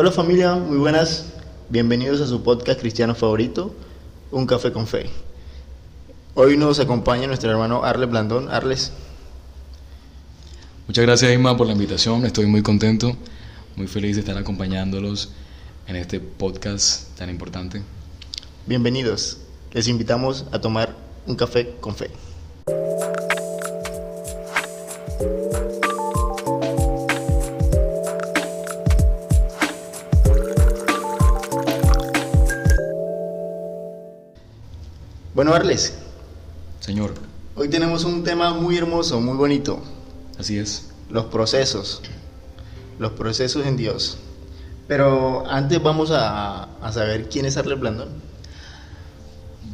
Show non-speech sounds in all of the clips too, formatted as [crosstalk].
Hola familia, muy buenas. Bienvenidos a su podcast cristiano favorito, Un Café con Fe. Hoy nos acompaña nuestro hermano Arles Blandón. Arles. Muchas gracias Isma por la invitación, estoy muy contento, muy feliz de estar acompañándolos en este podcast tan importante. Bienvenidos, les invitamos a tomar un café con fe. Bueno, Arles, Señor, hoy tenemos un tema muy hermoso, muy bonito. así es. Los procesos. Los procesos en Dios. Pero antes vamos a, a saber quién es Arles Blandón.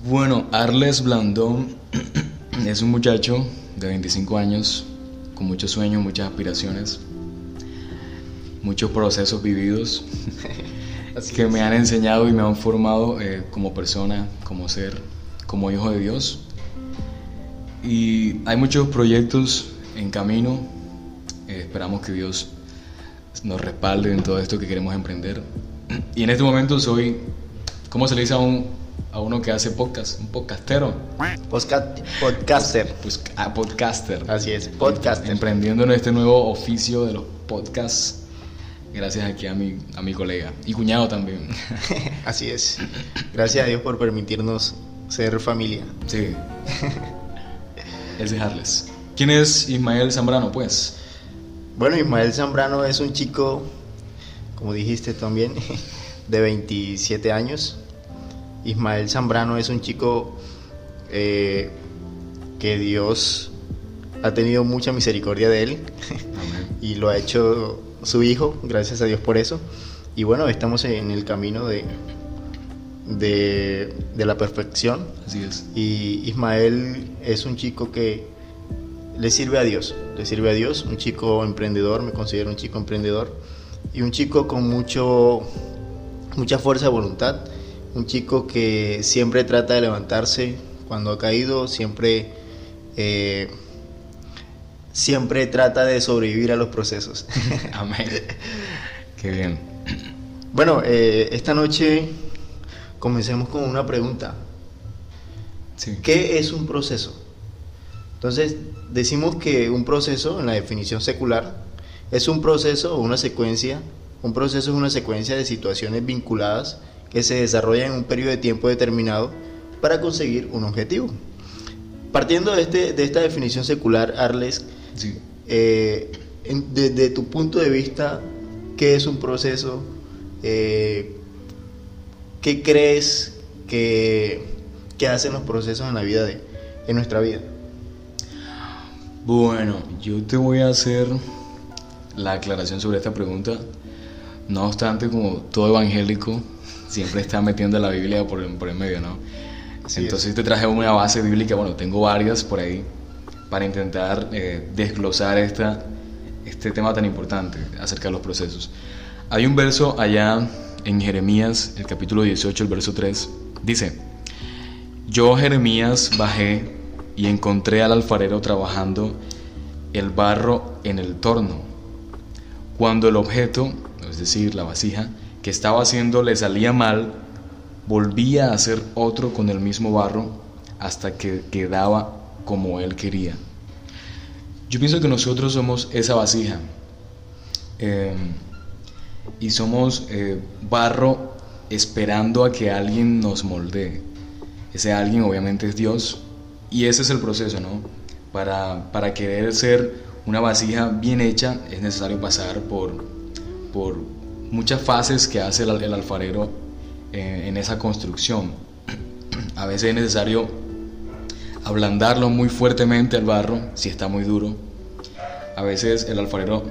Bueno, Arles Blandón [clears throat] es un muchacho de 25 años, con muchos sueños, muchas aspiraciones, muchos procesos vividos [laughs] que es. me han enseñado y me han formado eh, como persona, como ser, como hijo de Dios. Y hay muchos proyectos en camino. Eh, esperamos que Dios nos respalde en todo esto que queremos emprender. Y en este momento soy, ¿cómo se le dice a, un, a uno que hace podcast? Un podcastero. Podcast- podcaster. Pues, ah, podcaster. Así es, podcaster. Emprendiendo en este nuevo oficio de los podcasts. Gracias aquí a mi, a mi colega. Y cuñado también. [laughs] Así es. Gracias a Dios por permitirnos ser familia. Sí. Es Harles. ¿Quién es Ismael Zambrano, pues? Bueno, Ismael Zambrano es un chico, como dijiste también, [laughs] de 27 años. Ismael Zambrano es un chico eh, que Dios ha tenido mucha misericordia de él Amén. [laughs] y lo ha hecho su hijo, gracias a Dios por eso. Y bueno, estamos en el camino de, de, de la perfección. Así es. Y Ismael es un chico que le sirve a Dios, le sirve a Dios, un chico emprendedor, me considero un chico emprendedor y un chico con mucho mucha fuerza de voluntad, un chico que siempre trata de levantarse cuando ha caído, siempre eh, siempre trata de sobrevivir a los procesos. [laughs] Amén. Qué bien. bueno, eh, esta noche comencemos con una pregunta. Sí. ¿Qué es un proceso? Entonces, decimos que un proceso, en la definición secular, es un proceso o una secuencia. Un proceso es una secuencia de situaciones vinculadas que se desarrollan en un periodo de tiempo determinado para conseguir un objetivo. Partiendo de, este, de esta definición secular, Arles, Sí. eh, en- desde tu punto de vista, ¿qué es un proceso? Eh, ¿Qué crees que, que hacen los procesos en la vida de, en nuestra vida? Bueno, yo te voy a hacer la aclaración sobre esta pregunta. No obstante, como todo evangélico, siempre está metiendo la Biblia por, por el medio, ¿no? Así Entonces te traje una base bíblica, bueno, tengo varias por ahí, para intentar eh, desglosar esta, este tema tan importante acerca de los procesos. Hay un verso allá en Jeremías, el capítulo 18, el verso 3, dice, yo Jeremías bajé y encontré al alfarero trabajando el barro en el torno. Cuando el objeto, es decir, la vasija, que estaba haciendo le salía mal, volvía a hacer otro con el mismo barro hasta que quedaba como él quería. Yo pienso que nosotros somos esa vasija eh, y somos eh, barro esperando a que alguien nos moldee. Ese alguien obviamente es Dios y ese es el proceso, ¿no? Para, para querer ser una vasija bien hecha es necesario pasar por, por muchas fases que hace el, alfarero eh, en esa construcción. [clears throat] A veces es necesario ablandarlo muy fuertemente al barro si está muy duro. A veces el alfarero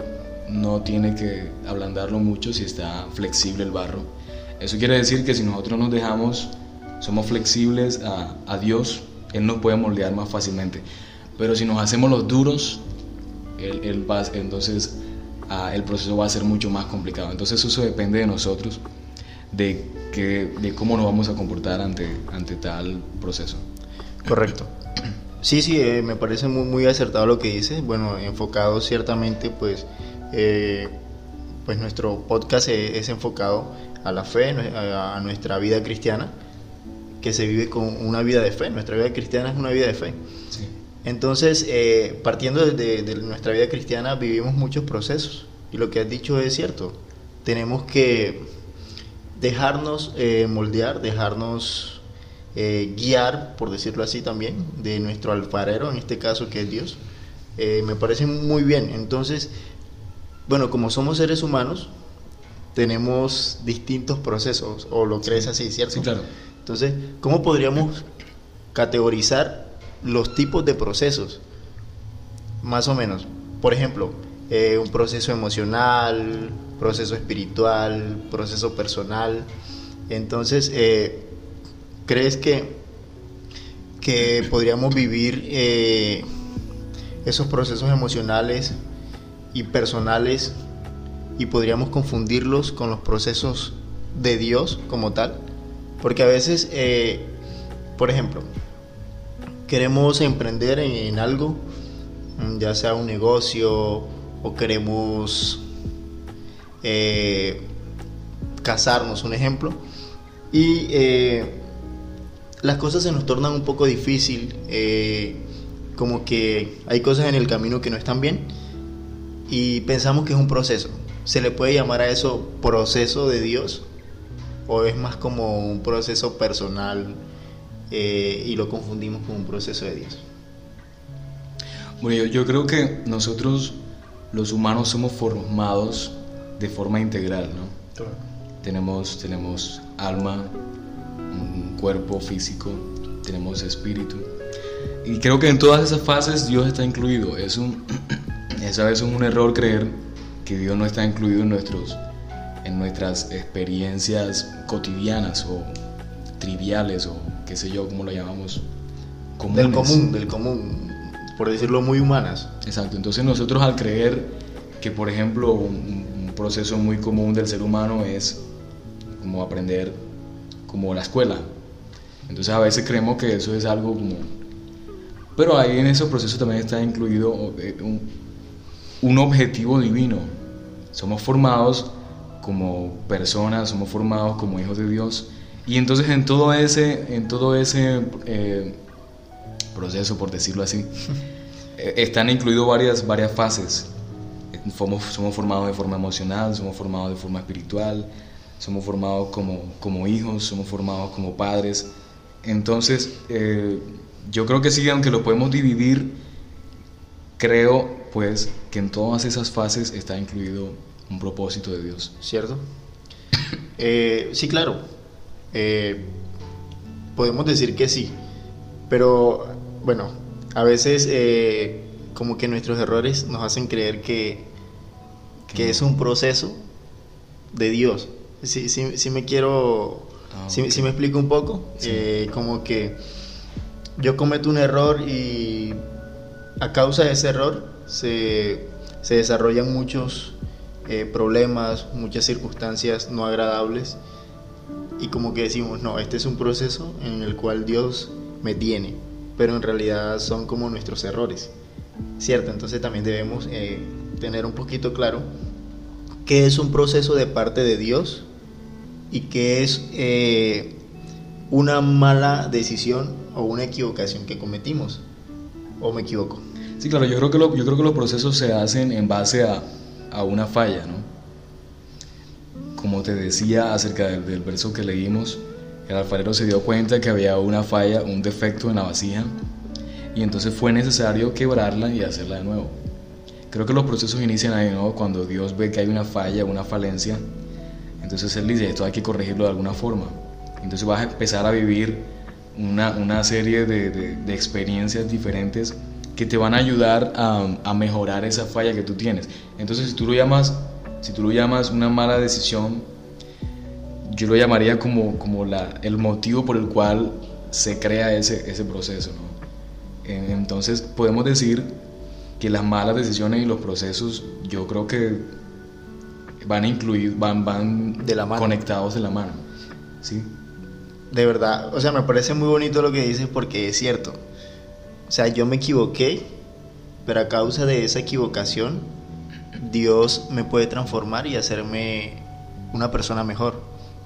no tiene que ablandarlo mucho si está flexible el barro. Eso quiere decir que si nosotros nos dejamos, somos flexibles a, a Dios, Él nos puede moldear más fácilmente. Pero si nos hacemos los duros, Él, él va, entonces el proceso va a ser mucho más complicado. Entonces eso depende de nosotros, de, que, de cómo nos vamos a comportar ante, ante tal proceso. Correcto. Sí, sí, eh, me parece muy, muy acertado lo que dices. Bueno, enfocado ciertamente, pues, eh, pues nuestro podcast e-, es, enfocado a la fe, a nuestra vida cristiana, que se vive con una vida de fe. Nuestra vida cristiana es una vida de fe. Entonces, eh, partiendo de, nuestra vida cristiana, vivimos muchos procesos. Y lo que has dicho es cierto. Tenemos que dejarnos eh, moldear, dejarnos eh, guiar, por decirlo así también, de nuestro alfarero, en este caso que es Dios. me parece muy bien. Entonces, bueno, como somos seres humanos, tenemos distintos procesos, o lo crees así, ¿cierto? Sí, claro. Entonces, ¿cómo podríamos categorizar los tipos de procesos? Más o menos. Por ejemplo, eh, un proceso emocional, proceso espiritual, proceso personal. Entonces, eh, ¿crees que, que podríamos vivir eh, esos procesos emocionales y personales y podríamos confundirlos con los procesos de Dios como tal. Porque a veces, eh, por ejemplo, queremos emprender en, algo, mm, ya sea un negocio o queremos eh, casarnos, un ejemplo, y eh, las cosas se nos tornan un poco difícil, como que hay cosas en el camino que no están bien y pensamos que es un proceso. ¿Se le puede llamar a eso proceso de Dios? ¿O es más como un proceso personal eh, y lo confundimos con un proceso de Dios? Bueno, yo, creo que nosotros los humanos somos formados de forma integral, ¿no? Tenemos, tenemos alma, un cuerpo físico, tenemos espíritu. Y creo que en todas esas fases Dios está incluido. Es un, [clears throat] esa vez es un error creer que Dios no está incluido en, nuestros, en nuestras experiencias cotidianas o triviales o qué sé yo, como lo llamamos. Del común, del común, por decirlo muy humanas. Exacto, entonces nosotros al creer que por ejemplo un, proceso muy común del ser humano es como aprender como la escuela, entonces a veces creemos que eso es algo como... Pero ahí en esos procesos también está incluido eh, un, un objetivo divino. Somos formados como personas, somos formados como hijos de Dios. Y entonces en todo ese, en todo ese eh, proceso, por decirlo así, [laughs] eh, están incluidas varias, varias fases. Somos, somos, formados de forma emocional, somos formados de forma espiritual, somos formados como, como hijos, somos formados como padres. Entonces, eh, yo creo que sí, aunque lo podemos dividir, creo pues que en todas esas fases está incluido un propósito de Dios. ¿Cierto? [coughs] Eh, sí, claro. Eh, podemos decir que sí, pero bueno, a veces eh, como que nuestros errores nos hacen creer que, que es un proceso de Dios. Si, si, me quiero, ah, si, me explico un poco, como que yo cometo un error y a causa de ese error se, desarrollan muchos eh, problemas, muchas circunstancias no agradables y como que decimos, no, este es un proceso en el cual Dios me tiene, pero en realidad son como nuestros errores, ¿cierto? Entonces también debemos eh, tener un poquito claro qué es un proceso de parte de Dios y qué es eh, una mala decisión o una equivocación que cometimos, o me equivoco. Sí, claro, yo creo que, los procesos se hacen en base a, a una falla, ¿no? Como te decía acerca del, verso que leímos, el alfarero se dio cuenta que había una falla, un defecto en la vasija, y entonces fue necesario quebrarla y hacerla de nuevo. Creo que los procesos inician ahí, ¿no? Cuando Dios ve que hay una falla, una falencia, entonces Él dice, esto hay que corregirlo de alguna forma. Entonces vas a empezar a vivir una, una serie de, de experiencias diferentes que te van a ayudar a, mejorar esa falla que tú tienes. Entonces, si tú lo llamas, si tú lo llamas una mala decisión, yo lo llamaría como, como la, el motivo por el cual se crea ese, ese proceso. Entonces, podemos decir que las malas decisiones y los procesos, yo creo que van a incluir, van, van de la conectados de la mano. ¿sí? De verdad, o sea, me parece muy bonito lo que dices porque es cierto sea, yo me equivoqué, pero a causa de esa equivocación Dios me puede transformar y hacerme una persona mejor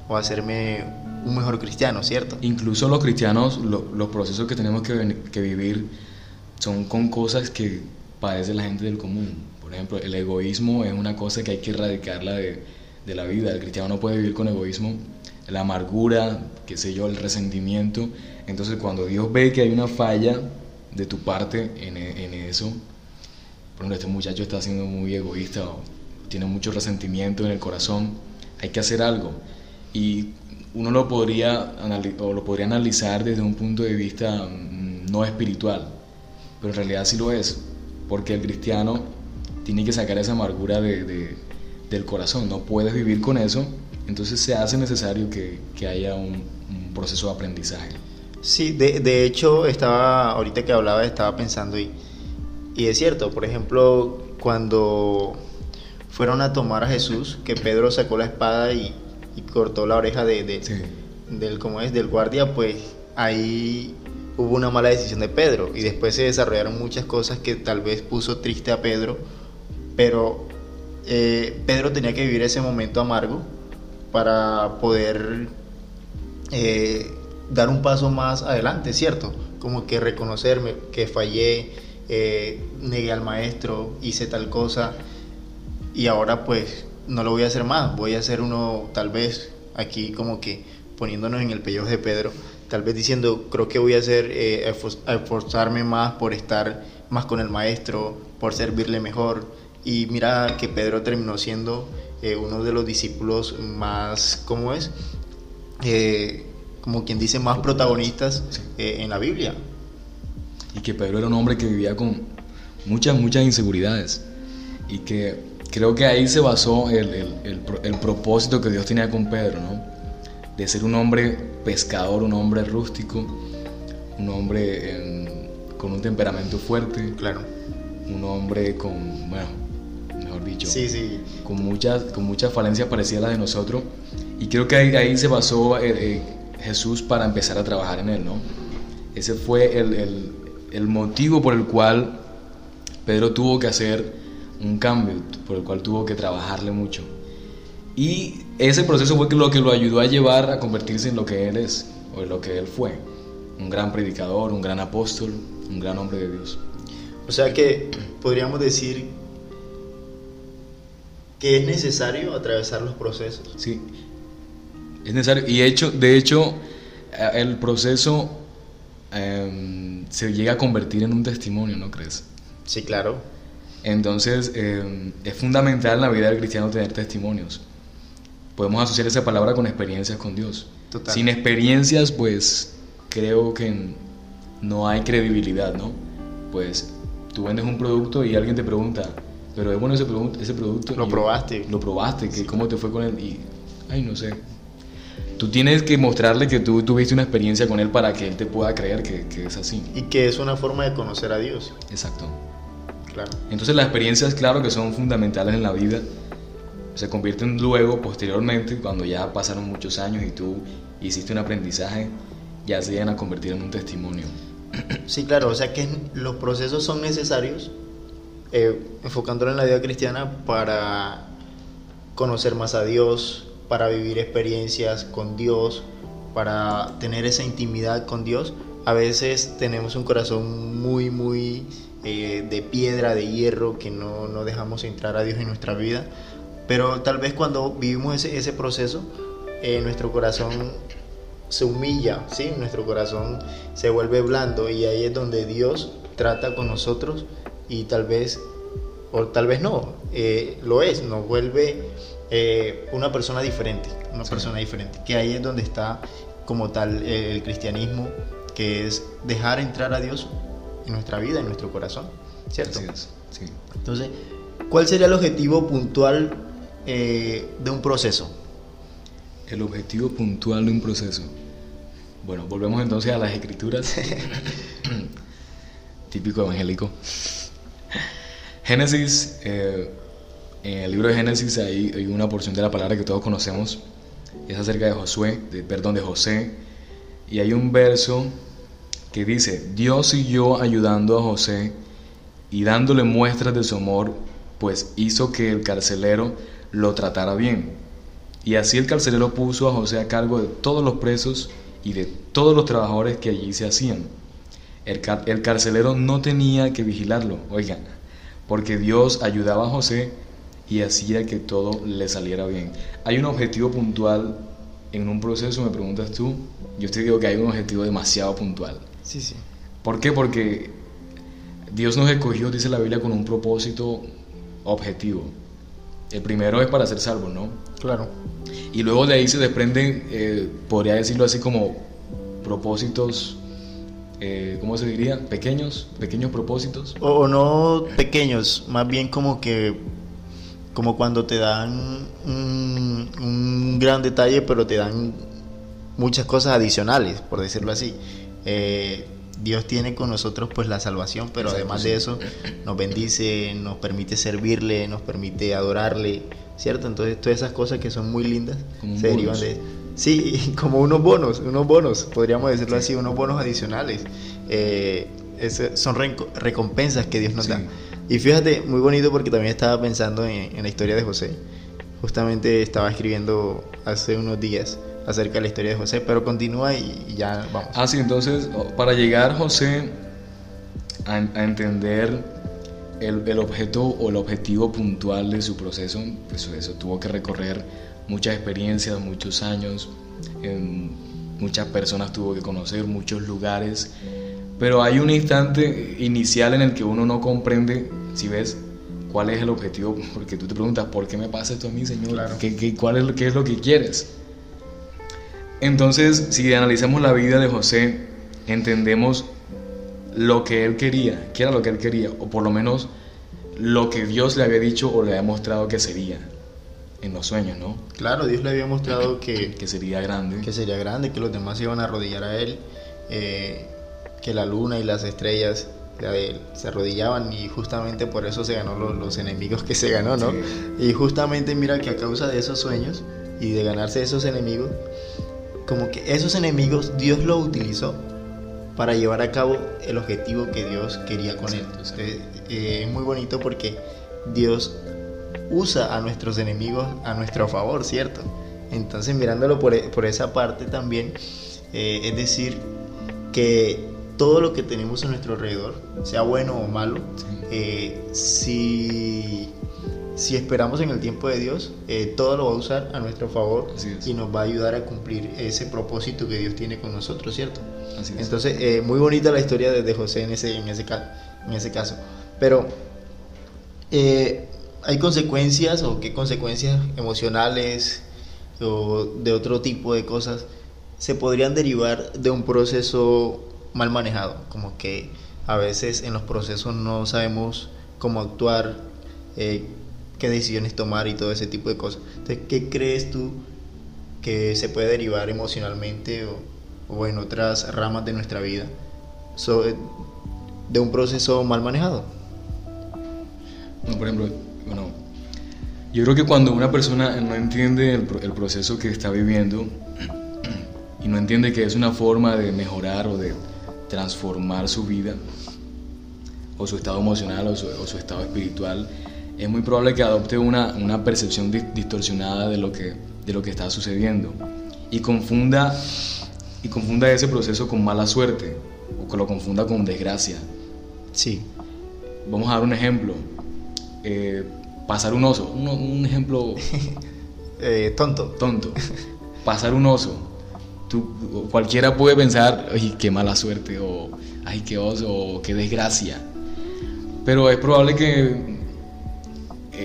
o hacerme un mejor cristiano, ¿cierto? Incluso los cristianos, los procesos que tenemos que, que, vivir son con cosas que padece la gente del común. Por ejemplo, el egoísmo es una cosa que hay que erradicarla de, de la vida. El cristiano no puede vivir con egoísmo. La amargura, qué sé yo, el resentimiento. Entonces cuando Dios ve que hay una falla de tu parte en, en eso, por ejemplo, este muchacho está siendo muy egoísta o tiene mucho resentimiento en el corazón, hay que hacer algo. Y uno lo podría, o lo podría analizar desde un punto de vista mm, no espiritual, pero en realidad sí lo es, porque el cristiano tiene que sacar esa amargura de, del corazón, no puedes vivir con eso, entonces se hace necesario que, haya un, proceso de aprendizaje. Sí, de, de, hecho, estaba, ahorita que hablaba, estaba pensando y, y es cierto, por ejemplo, cuando fueron a tomar a Jesús, que Pedro sacó la espada y, y cortó la oreja de, del, ¿cómo es? del guardia, pues ahí hubo una mala decisión de Pedro. Y después se desarrollaron muchas cosas que tal vez puso triste a Pedro, pero eh, Pedro tenía que vivir ese momento amargo para poder eh, dar un paso más adelante, ¿cierto? Como que reconocerme que fallé, eh, negué al maestro, hice tal cosa y ahora pues no lo voy a hacer más, voy a hacer uno tal vez aquí como que poniéndonos en el pellejo de Pedro, tal vez diciendo, creo que voy a hacer, eh, esforzarme más por estar más con el maestro, por servirle mejor. Y mira que Pedro terminó siendo eh, uno de los discípulos más, ¿cómo es? Como quien dice, más protagonistas eh, en la Biblia. Y que Pedro era un hombre que vivía con muchas, muchas inseguridades. Y que creo que ahí se basó el, el, el, propósito que Dios tenía con Pedro, ¿no? De ser un hombre pescador, un hombre rústico, un hombre con un temperamento fuerte. Claro. Un hombre con, bueno, mejor dicho, sí, sí. con muchas con muchas falencias parecidas a las de nosotros. Y creo que ahí, ahí se basó eh, eh, Jesús para empezar a trabajar en él, ¿no? Ese fue el, el, el motivo por el cual Pedro tuvo que hacer un cambio por el cual tuvo que trabajarle mucho. Y ese proceso fue lo que lo ayudó a llevar a convertirse en lo que él es, o en lo que él fue. Un gran predicador, un gran apóstol, un gran hombre de Dios. O sea que podríamos decir que es necesario atravesar los procesos. Sí, es necesario. Y hecho, de hecho, el proceso eh, se llega a convertir en un testimonio, ¿no crees? Sí, claro. Entonces, eh, es fundamental en la vida del cristiano tener testimonios. Podemos asociar esa palabra con experiencias con Dios. Total. Sin experiencias, pues creo que no hay credibilidad, ¿no? Pues tú vendes un producto y alguien te pregunta, pero es bueno ese, producto, ese producto. Lo probaste. Lo probaste, que ¿cómo te fue con él? Y, ay, no sé. Tú tienes que mostrarle que tú tuviste una experiencia con él para que él te pueda creer que, que es así. Y que es una forma de conocer a Dios. Exacto. Claro. Entonces las experiencias, claro que son fundamentales en la vida, se convierten luego, posteriormente, cuando ya pasaron muchos años y tú hiciste un aprendizaje, ya se llegan a convertir en un testimonio. Sí, claro, o sea que los procesos son necesarios, eh, enfocándolo en la vida cristiana, para conocer más a Dios, para vivir experiencias con Dios, para tener esa intimidad con Dios. A veces tenemos un corazón muy, muy eh, de piedra, de hierro, que no, no, dejamos entrar a Dios en nuestra vida. Pero tal vez cuando vivimos ese, ese proceso, eh, nuestro corazón se humilla, ¿sí? nuestro corazón se vuelve blando y ahí es donde Dios trata con nosotros y tal vez, o tal vez no, eh, lo es, nos vuelve eh, una persona diferente, una sí. persona diferente, que ahí es donde está como tal el cristianismo, que es dejar entrar a Dios en nuestra vida, en nuestro corazón, ¿cierto? Así es, sí. Entonces, ¿cuál sería el objetivo puntual eh, de un proceso? El objetivo puntual de un proceso. Bueno, volvemos entonces a las escrituras. [laughs] Típico evangélico. Génesis, eh, en el libro de Génesis hay, una porción de la palabra que todos conocemos. Es acerca de Josué, de, perdón, de José. Y hay un verso que dice, Dios siguió ayudando a José y dándole muestras de su amor pues hizo que el carcelero lo tratara bien. Y así el carcelero puso a José a cargo de todos los presos y de todos los trabajadores que allí se hacían. El, el carcelero no tenía que vigilarlo, oigan, porque Dios ayudaba a José y hacía que todo le saliera bien. Hay un objetivo puntual en un proceso, me preguntas tú, yo te digo que hay un objetivo demasiado puntual. Sí, sí. ¿Por qué? Porque Dios nos escogió, dice la Biblia, con un propósito objetivo. El primero es para ser salvo, ¿no? Claro. Y luego de ahí se desprenden, eh, podría decirlo así como propósitos, eh, ¿cómo se diría? Pequeños, pequeños propósitos. O, no pequeños, más bien como que, como cuando te dan un, un gran detalle, pero te dan muchas cosas adicionales, por decirlo así. Eh, Dios tiene con nosotros pues la salvación, pero además de eso nos bendice, nos permite servirle, nos permite adorarle, ¿cierto? Entonces todas esas cosas que son muy lindas se derivan de... Sí, [laughs] como unos bonos, unos bonos, podríamos decirlo así, unos bonos adicionales. Eh, son recompensas que Dios nos da. Y fíjate, muy bonito porque también estaba pensando en la historia de José. Justamente estaba escribiendo hace unos días acerca de la historia de José, pero continúa y, ya vamos. Ah, sí, entonces, para llegar José a, entender el, objeto o el objetivo puntual de su proceso, pues eso tuvo que recorrer muchas experiencias, muchos años, muchas personas tuvo que conocer, muchos lugares, pero hay un instante inicial en el que uno no comprende, si ves, cuál es el objetivo, porque tú te preguntas, ¿por qué me pasa esto a mí, Señor? ¿Qué, cuál es, ¿Qué es lo que quieres? Entonces, si analizamos la vida de José, entendemos lo que él quería, qué era lo que él quería, o por lo menos lo que Dios le había dicho o le había mostrado que sería en los sueños, ¿no? Claro, Dios le había mostrado que, que sería grande. Que sería grande, que los demás se iban a arrodillar a él, eh, que la luna y las estrellas se arrodillaban y justamente por eso se ganó los, enemigos que se ganó, ¿no? Y justamente mira que a causa de esos sueños y de ganarse esos enemigos, como que esos enemigos Dios lo utilizó para llevar a cabo el objetivo que Dios quería con él. Eh, es muy bonito porque Dios usa a nuestros enemigos a nuestro favor, ¿cierto? Entonces mirándolo por, e, esa parte también, eh, es decir, que todo lo que tenemos a nuestro alrededor, sea bueno o malo, eh, si si esperamos en el tiempo de Dios, eh, todo lo va a usar a nuestro favor y nos va a ayudar a cumplir ese propósito que Dios tiene con nosotros, ¿cierto? Entonces, eh, muy bonita la historia de, José en ese, en ese, en ese caso. Pero, ¿hay consecuencias o qué consecuencias emocionales o de otro tipo de cosas se podrían derivar de un proceso mal manejado? Como que a veces en los procesos no sabemos cómo actuar, qué decisiones tomar y todo ese tipo de cosas. Entonces, ¿qué crees tú que se puede derivar emocionalmente o, en otras ramas de nuestra vida de un proceso mal manejado? No, por ejemplo, bueno, yo creo que cuando una persona no entiende el proceso que está viviendo [clears throat] y no entiende que es una forma de mejorar o de transformar su vida, o su estado emocional o su, o su estado espiritual, es muy probable que adopte una, una percepción distorsionada de lo, que, de lo que está sucediendo y confunda, y confunda ese proceso con mala suerte o que lo confunda con desgracia. Sí. Vamos a dar un ejemplo. Eh, pasar un oso, un, ejemplo [laughs] eh, tonto. Tonto. Pasar un oso. Tú, cualquiera puede pensar, ay, qué mala suerte, o ay, qué oso, o qué desgracia. Pero es probable que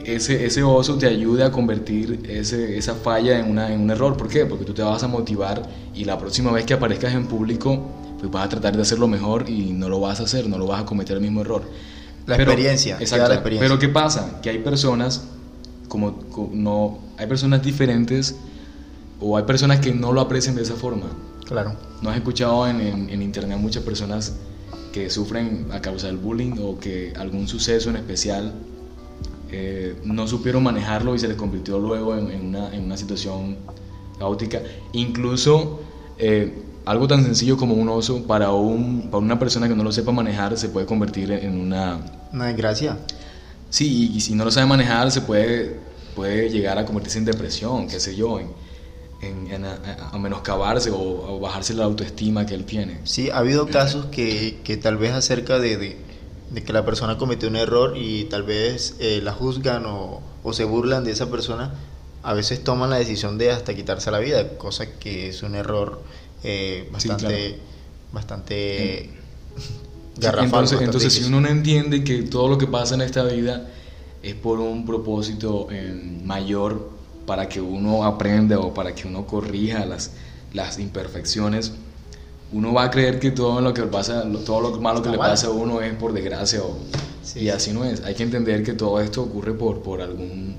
ese, ese oso te ayude a convertir ese, esa falla en, una, en un error. ¿Por qué? Porque tú te vas a motivar y la próxima vez que aparezcas en público, pues vas a tratar de hacerlo mejor y no lo vas a hacer, no lo vas a cometer el mismo error. La experiencia, exacto, la experiencia. Pero ¿qué pasa? Que hay personas, como, no, hay personas diferentes o hay personas que no lo aprecian de esa forma. Claro. ¿No has escuchado en, en, en internet muchas personas que sufren a causa del bullying o que algún suceso en especial eh, no supieron manejarlo y se les convirtió luego en, una, en una, situación caótica. Incluso eh, algo tan sencillo como un oso, para, un, para una persona que no lo sepa manejar, se puede convertir en una... Una desgracia. Sí, y si no lo sabe manejar, se puede, puede llegar a convertirse en depresión, qué sé yo, en, en, a, menoscabarse o, bajarse la autoestima que él tiene. Sí, ha habido casos que, que tal vez acerca de, de, que la persona cometió un error y tal vez eh, la juzgan o, o, se burlan de esa persona, a veces toman la decisión de hasta quitarse la vida, cosa que es un error eh, bastante, bastante garrafal. Entonces, si uno no entiende que todo lo que pasa en esta vida es por un propósito eh, mayor, para que uno aprenda o para que uno corrija las, las imperfecciones, uno va a creer que todo lo que pasa, todo lo malo que le pasa a uno es por desgracia o, y así no es. Hay que entender que todo esto ocurre por, por algún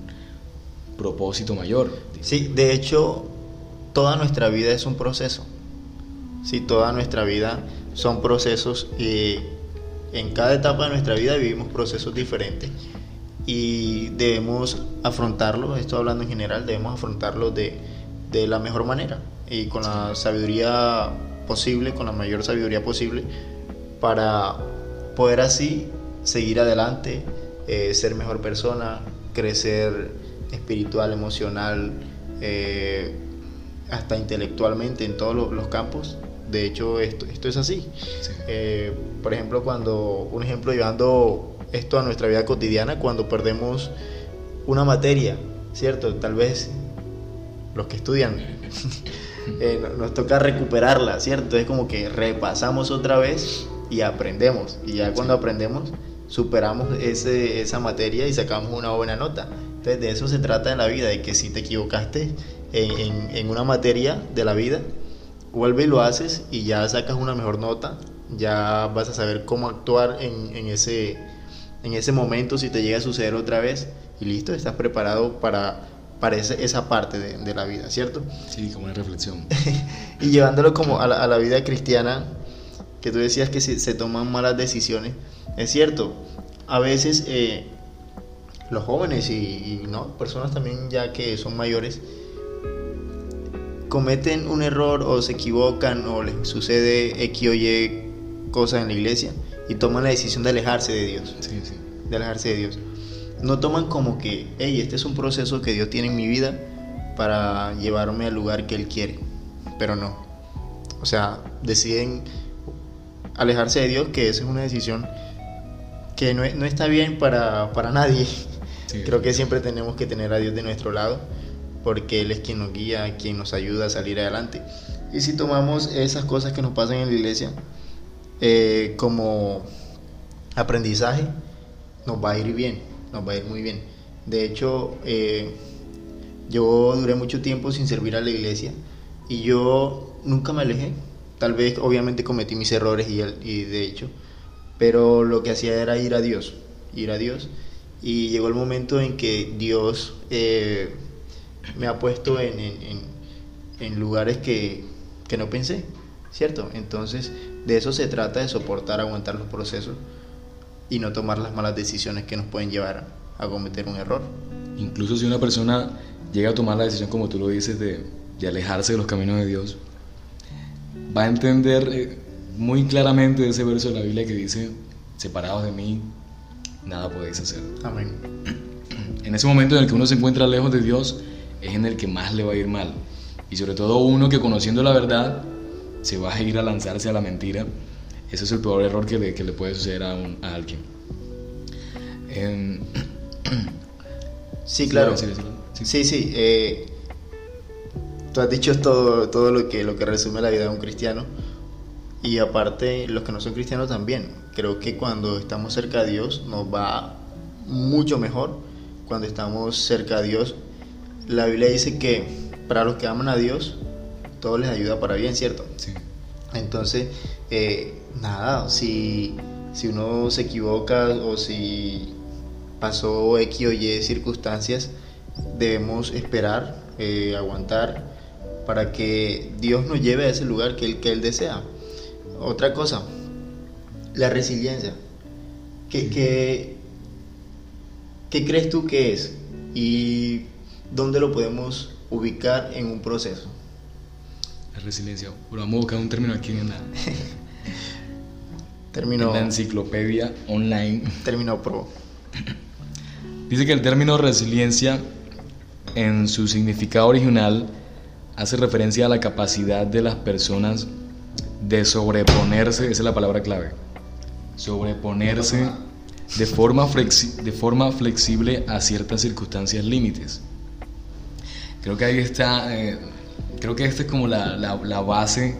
propósito mayor. Sí, de hecho, toda nuestra vida es un proceso. Sí, toda nuestra vida son procesos y en cada etapa de nuestra vida vivimos procesos diferentes y debemos afrontarlo, esto hablando en general, debemos afrontarlo de, de la mejor manera y con la sabiduría posible, con la mayor sabiduría posible, para poder así seguir adelante, eh, ser mejor persona, crecer espiritual, emocional, eh, hasta intelectualmente en todos los, campos. De hecho, esto, esto es así. Eh, por ejemplo, cuando, un ejemplo llevando esto a nuestra vida cotidiana cuando perdemos una materia, ¿cierto? Tal vez los que estudian [laughs] eh, nos toca recuperarla, ¿cierto? Es como que repasamos otra vez y aprendemos. Y ya cuando aprendemos, superamos ese, esa materia y sacamos una buena nota. Entonces de eso se trata en la vida, de que si te equivocaste en, en, una materia de la vida, vuelve y lo haces y ya sacas una mejor nota, ya vas a saber cómo actuar en, en ese en ese momento si te llega a suceder otra vez y listo, estás preparado para, para esa parte de, la vida, ¿cierto? Sí, como una reflexión. [laughs] y llevándolo como a la, vida cristiana, que tú decías que se, se, toman malas decisiones, es cierto, a veces eh, los jóvenes y, no personas también ya que son mayores, cometen un error o se equivocan o les sucede X o Y cosas en la iglesia y toman la decisión de alejarse de Dios. De alejarse de Dios. No toman como que, hey, este es un proceso que Dios tiene en mi vida para llevarme al lugar que Él quiere. Pero no. O sea, deciden alejarse de Dios, que esa es una decisión que no, no está bien para, para nadie. [laughs] Creo que siempre tenemos que tener a Dios de nuestro lado, porque Él es quien nos guía, quien nos ayuda a salir adelante. Y si tomamos esas cosas que nos pasan en la iglesia, eh, como aprendizaje, nos va a ir bien, nos va a ir muy bien. De hecho, eh, yo duré mucho tiempo sin servir a la iglesia y yo nunca me alejé. Tal vez, obviamente, cometí mis errores y, de hecho, pero lo que hacía era ir a Dios, ir a Dios. Y llegó el momento en que Dios eh, me ha puesto en lugares que, que no pensé, ¿cierto? Entonces, de eso se trata, de soportar, aguantar los procesos y no tomar las malas decisiones que nos pueden llevar a cometer un error. Incluso si una persona llega a tomar la decisión, como tú lo dices, de, alejarse de los caminos de Dios, va a entender eh, muy claramente ese verso de la Biblia que dice, separados de mí, nada podéis hacer. Amén. [clears throat] En ese momento en el que uno se encuentra lejos de Dios, es en el que más le va a ir mal. Y sobre todo uno que conociendo la verdad, se va a ir a lanzarse a la mentira, ese es el peor error que le, que le puede suceder a, un, a alguien. [clears throat] sí, claro. Sí, sí. Eh, tú has dicho todo, todo lo, que, lo que resume la vida de un cristiano. Y aparte, los que no son cristianos también. Creo que cuando estamos cerca de Dios nos va mucho mejor. Cuando estamos cerca de Dios, la Biblia dice que para los que aman a Dios, todo les ayuda para bien, ¿cierto? Sí. Entonces, eh, nada, si, si uno se equivoca o si pasó X o Y circunstancias, debemos esperar, eh, aguantar, para que Dios nos lleve a ese lugar que Él, que él desea. Otra cosa, la resiliencia. ¿Qué, qué, qué crees tú que es? ¿Y dónde lo podemos ubicar en un proceso? La resiliencia. Pero vamos a buscar un término aquí en la, [laughs] término, en la enciclopedia online. Término pro. Dice que el término resiliencia en su significado original hace referencia a la capacidad de las personas de sobreponerse, esa es la palabra clave, sobreponerse de forma, de forma flexible a ciertas circunstancias límites. Creo que ahí está, eh, creo que esta es como la, la, base,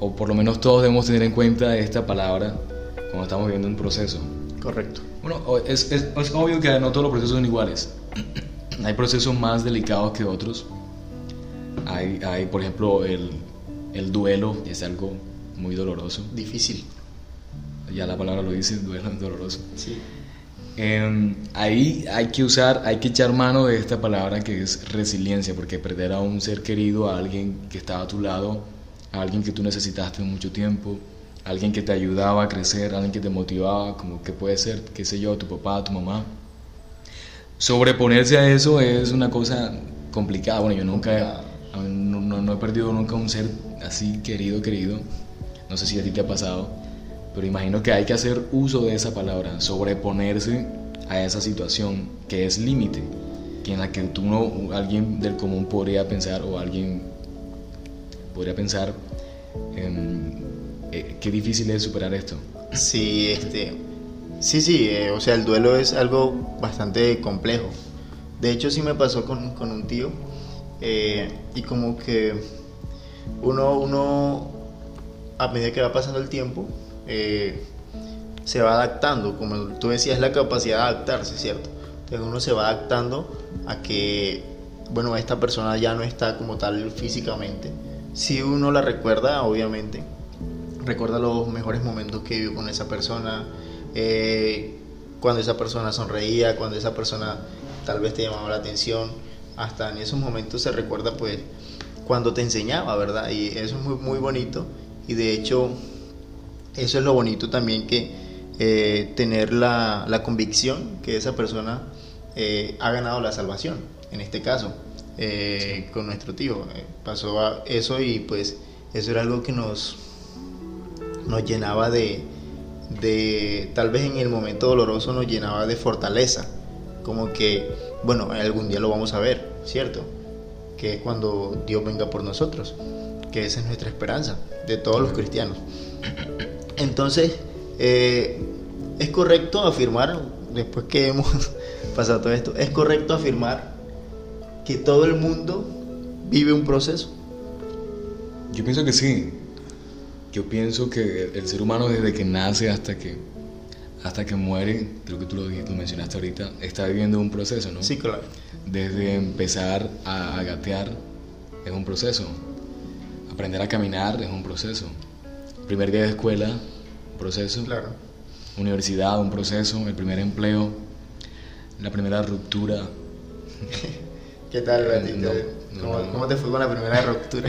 o por lo menos todos debemos tener en cuenta esta palabra cuando estamos viendo un proceso. Correcto. Bueno, es, es, es obvio que no todos los procesos son iguales. [clears throat] hay procesos más delicados que otros. Hay, hay por ejemplo, el, el duelo, es algo muy doloroso. Difícil. Ya la palabra lo dice, duelo es doloroso. Sí. Em, ahí hay que usar, hay que echar mano de esta palabra que es resiliencia, porque perder a un ser querido, a alguien que estaba a tu lado, a alguien que tú necesitaste mucho tiempo, a alguien que te ayudaba a crecer, a alguien que te motivaba, como que puede ser, qué sé yo, tu papá, tu mamá. Sobreponerse a eso es una cosa complicada. Bueno, yo nunca, no, no he perdido nunca un ser así querido, querido. No sé si a ti te ha pasado pero imagino que hay que hacer uso de esa palabra, sobreponerse a esa situación que es límite, que en la que tú no, alguien del común podría pensar o alguien podría pensar eh, qué difícil es superar esto. Sí, este, sí, sí, eh, o sea, el duelo es algo bastante complejo. De hecho, sí me pasó con, con un tío eh, y como que uno, uno, a medida que va pasando el tiempo, eh, se va adaptando, como tú decías, la capacidad de adaptarse, ¿cierto? Entonces uno se va adaptando a que, bueno, esta persona ya no está como tal físicamente. Si uno la recuerda, obviamente, recuerda los mejores momentos que vivió con esa persona, eh, cuando esa persona sonreía, cuando esa persona tal vez te llamaba la atención, hasta en esos momentos se recuerda pues cuando te enseñaba, ¿verdad? Y eso es muy, muy bonito y de hecho eso es lo bonito también que eh, tener la, la, convicción que esa persona eh, ha ganado la salvación, en este caso, eh, con nuestro tío. pasó a eso y pues eso era algo que nos, nos llenaba de, de, tal vez en el momento doloroso nos llenaba de fortaleza, como que, bueno, algún día lo vamos a ver, ¿cierto? Que es cuando Dios venga por nosotros, que esa es nuestra esperanza de todos los cristianos. Entonces, eh, es correcto afirmar, después que hemos [laughs] pasado todo esto, es correcto afirmar que todo el mundo vive un proceso. Yo pienso que sí. Yo pienso que el ser humano desde que nace hasta que hasta que muere, creo que tú lo, lo mencionaste ahorita, está viviendo un proceso, ¿no? Sí, claro. Desde empezar a gatear es un proceso. Aprender a caminar es un proceso. Primer día de escuela proceso. Claro. Universidad, un proceso, el primer empleo, la primera ruptura. ¿Qué tal, ¿Cómo, te fue con la primera ruptura?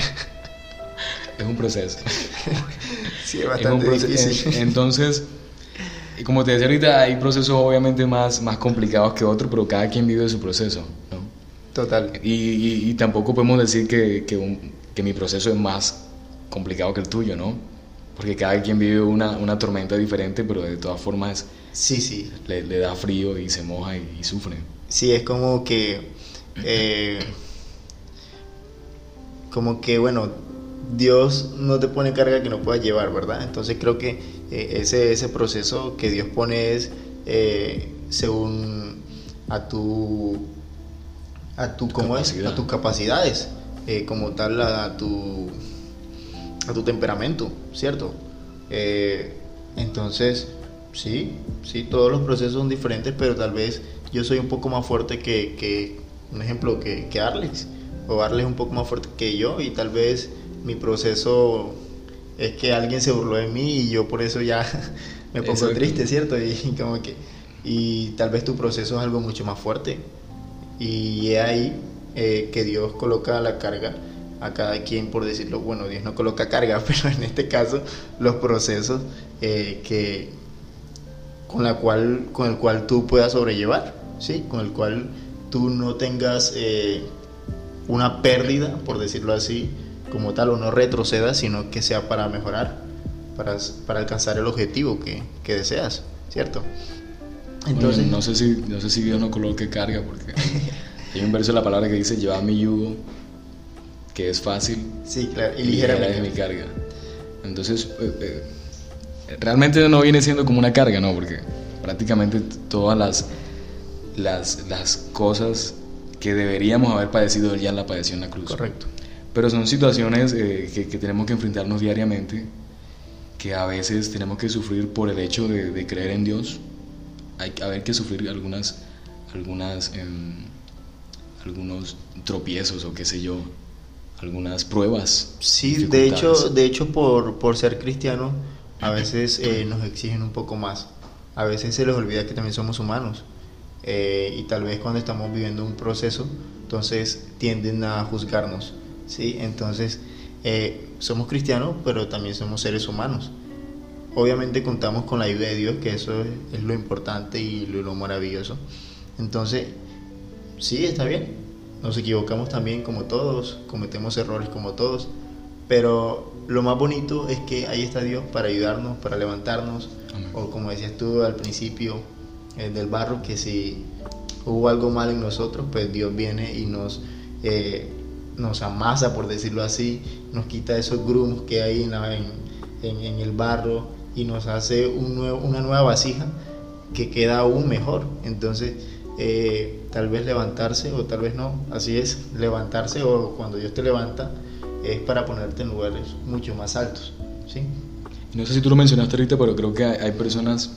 es un proceso. sí, es bastante difícil. Entonces, y como te decía ahorita, hay procesos obviamente más, más complicados que otros, pero cada quien vive su proceso, ¿no? Total. Y, y, tampoco podemos decir que, que, que mi proceso es más complicado que el tuyo, ¿no? Porque cada quien vive una, una tormenta diferente, pero de todas formas sí, sí. Le, le da frío y se moja y, sufre. Sí, es como que, eh, como que, bueno, Dios no te pone carga que no puedas llevar, ¿verdad? Entonces creo que eh, ese, ese proceso que Dios pone es eh, según a tu, a tu, ¿cómo es? A tus capacidades, como tal a tu a tu temperamento, ¿cierto? Eh, entonces, sí, sí, todos los procesos son diferentes, pero tal vez yo soy un poco más fuerte que, que un ejemplo, que, que Arlex, o Arlex es un poco más fuerte que yo, y tal vez mi proceso es que alguien se burló de mí y yo por eso ya [laughs] me pongo triste, ¿cierto? Y, [laughs] como que, y tal vez tu proceso es algo mucho más fuerte, y es ahí eh, que Dios coloca la carga a cada quien, por decirlo, bueno, Dios no coloca carga, [laughs] pero en este caso los procesos eh, que, con, la cual, con el cual tú puedas sobrellevar, ¿sí? con el cual tú no tengas eh, una pérdida, por decirlo así, como tal, o no retrocedas, sino que sea para mejorar, para, para alcanzar el objetivo que, que deseas, ¿cierto? Entonces, no, sé si, no sé si Dios no coloque carga, porque [laughs] hay un verso de la palabra que dice, lleva mi yugo, que es fácil. Sí, claro, y ligera es mi carga. Entonces, eh, eh, realmente no viene siendo como una carga, ¿no? Porque prácticamente todas las, las, las cosas que deberíamos haber padecido ya la padeció en la cruz. Correcto. Pero son situaciones eh, que, que, tenemos que enfrentarnos diariamente, que a veces tenemos que sufrir por el hecho de, de creer en Dios. Hay que haber que sufrir algunas, algunas, em, algunos tropiezos o qué sé yo, algunas pruebas. Sí, de hecho, de hecho por, por ser cristiano, a veces eh, nos exigen un poco más. A veces se les olvida que también somos humanos. Eh, y tal vez cuando estamos viviendo un proceso, entonces tienden a juzgarnos. ¿sí? Entonces, eh, somos cristianos, pero también somos seres humanos. Obviamente contamos con la ayuda de Dios, que eso es, lo importante y lo, lo, maravilloso. Entonces, sí, está bien. Nos equivocamos también como todos, cometemos errores como todos, pero lo más bonito es que ahí está Dios para ayudarnos, para levantarnos, o como decías tú al principio eh, del barro, que si hubo algo mal en nosotros, pues Dios viene y nos... Eh, nos amasa, por decirlo así, nos quita esos grumos que hay en, en, el barro y nos hace un nuevo, una nueva vasija que queda aún mejor. Entonces, eh, tal vez levantarse o tal vez no, así es, levantarse o cuando Dios te levanta es para ponerte en lugares mucho más altos. ¿sí? No sé si tú lo mencionaste ahorita, pero creo que hay, personas,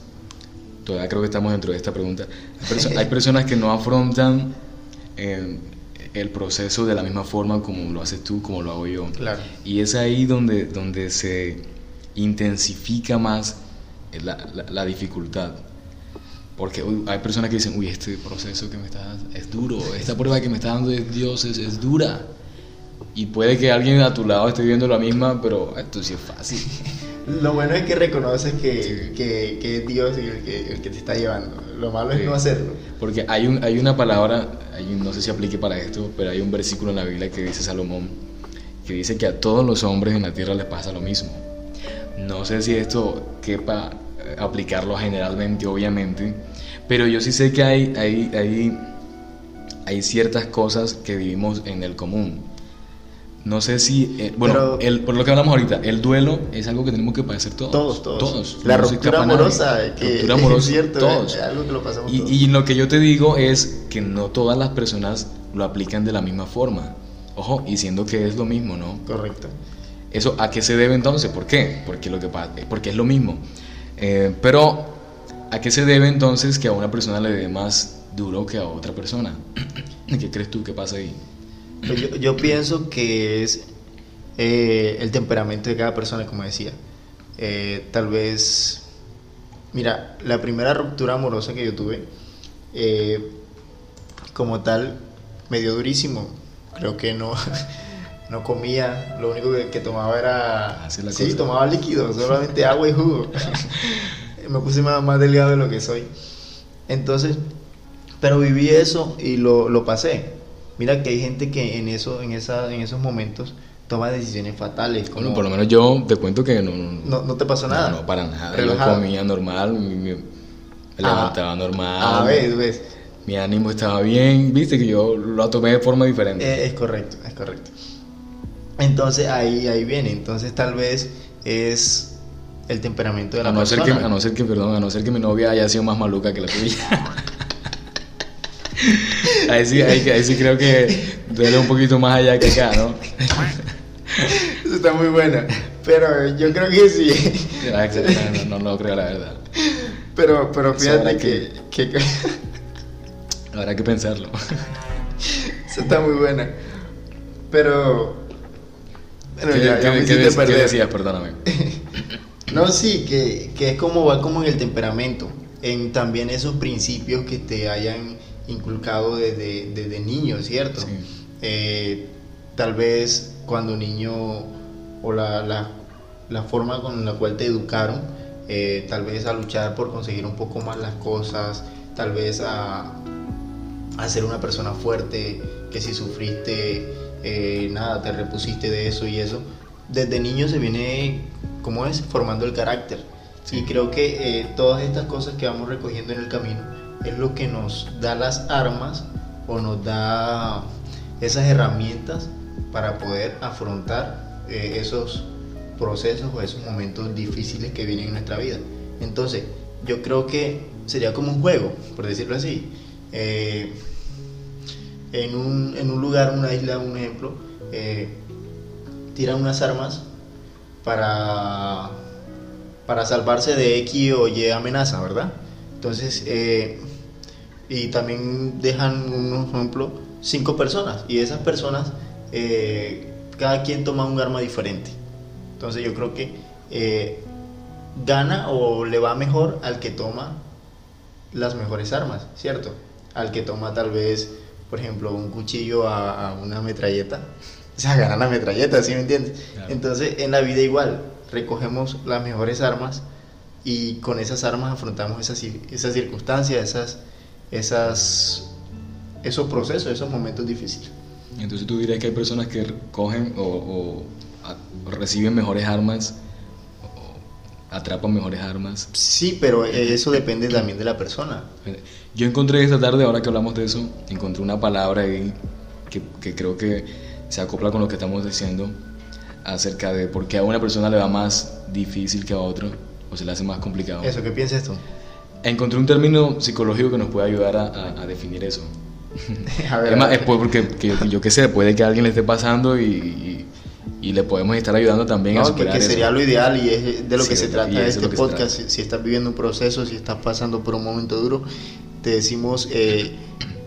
todavía creo que estamos dentro de esta pregunta, hay, personas que no afrontan... Eh, el proceso de la misma forma como lo haces tú, como lo hago yo. Claro. Y es ahí donde, donde se intensifica más la, la, dificultad. Porque hay personas que dicen, uy, este proceso que me está es duro, esta prueba que me está dando Dios es, es dura. Y puede que alguien a tu lado esté viendo la misma, pero esto sí es fácil. [laughs] Lo bueno es que reconoces que, que, que es Dios el que, el que, te está llevando. Lo malo es no hacerlo. Porque hay, un, hay una palabra, hay no sé si aplique para esto, pero hay un versículo en la Biblia que dice Salomón, que dice que a todos los hombres en la tierra les pasa lo mismo. No sé si esto quepa aplicarlo generalmente, obviamente, pero yo sí sé que hay, hay, hay, hay ciertas cosas que vivimos en el común no sé si, eh, bueno, el, por lo que hablamos ahorita, el duelo es algo que tenemos que padecer todos. Todos, todos. La ruptura amorosa, que ruptura amorosa, es cierto, todos. Es algo que lo pasamos y, todos. y lo que yo te digo es que no todas las personas lo aplican de la misma forma. Ojo, y siendo que es lo mismo, ¿no? Correcto. ¿Eso a qué se debe entonces? ¿Por qué? Porque, lo que pasa, porque es lo mismo. Eh, pero, ¿a qué se debe entonces que a una persona le dé más duro que a otra persona? [clears throat] ¿Qué crees tú que pasa ahí? Pues yo, pienso que es eh, el temperamento de cada persona, como decía. Eh, tal vez, mira, la primera ruptura amorosa que yo tuve, eh, como tal, me dio durísimo. Creo que no, [laughs] no comía, lo único que, tomaba era... sí, tomaba líquido, solamente agua y jugo. [laughs] me puse más, más delgado de lo que soy. Entonces, pero viví eso y lo, lo pasé Mira que hay gente que en, eso, en, esa, en esos momentos toma decisiones fatales. Como, por lo menos yo te cuento que no... No, no te pasó nada. No, para nada. Yo comía normal, me, ah. levantaba normal. Ah, ves, ves. Mi ánimo estaba bien, viste que yo lo tomé de forma diferente. Eh, es correcto, es correcto. Entonces ahí, ahí viene, entonces tal vez es el temperamento de la a no persona. Ser que, a no ser que, perdón, a no ser que mi novia haya sido más maluca que la tuya. [laughs] ahí, sí, ahí, sí creo que duele un poquito más allá que acá, ¿no? Eso está muy buena. Pero yo creo que sí. No, no, lo creo, la verdad. Pero, pero fíjate que, que, [laughs] Habrá que pensarlo. Eso está muy buena. Pero. Bueno, ¿Qué, ya, me ¿qué, ¿qué decías? Perdóname. [laughs] no, sí, que, que es como va como en el temperamento. En también esos principios que te hayan inculcado desde, desde niño, ¿cierto? Eh, tal vez cuando niño o la, la, la, forma con la cual te educaron, eh, tal vez a luchar por conseguir un poco más las cosas, tal vez a, a ser una persona fuerte, que si sufriste, eh, nada, te repusiste de eso y eso. Desde niño se viene, ¿cómo es? Formando el carácter. Y creo que todas estas cosas que vamos recogiendo en el camino, es lo que nos da las armas o nos da esas herramientas para poder afrontar eh, esos procesos o esos momentos difíciles que vienen en nuestra vida. Entonces, yo creo que sería como un juego, por decirlo así. Eh, en, un, en, un, lugar, una isla, un ejemplo, eh, tiran unas armas para, para salvarse de X o Y amenaza, ¿verdad? Entonces, eh, y también dejan un ejemplo, cinco personas, y esas personas, cada quien toma un arma diferente. Entonces yo creo que gana o le va mejor al que toma las mejores armas, ¿cierto? Al que toma tal vez, por ejemplo, un cuchillo a, una metralleta. O sea, [laughs] gana la metralleta, ¿sí me entiendes? Entonces, en la vida igual, recogemos las mejores armas y con esas armas afrontamos esas, esas circunstancias, esas, esas, esos procesos, esos momentos difíciles. Entonces tú dirías que hay personas que cogen o reciben mejores armas atrapan mejores armas. Sí, pero eso depende también de la persona. Yo encontré esta tarde, ahora que hablamos de eso, encontré una palabra ahí que, que creo que se acopla con lo que estamos diciendo acerca de por qué a una persona le va más difícil que a otro o se le hace más complicado. ¿Eso qué piensas tú? Encontré un término psicológico que nos puede ayudar a, a, definir eso. [laughs] a ver, es, porque que, yo qué sé, puede que a alguien le esté pasando y y le podemos estar ayudando también a superar que, que sería lo ideal y es de lo que se trata este podcast. Si, estás viviendo un proceso, si estás pasando por un momento duro, te decimos eh,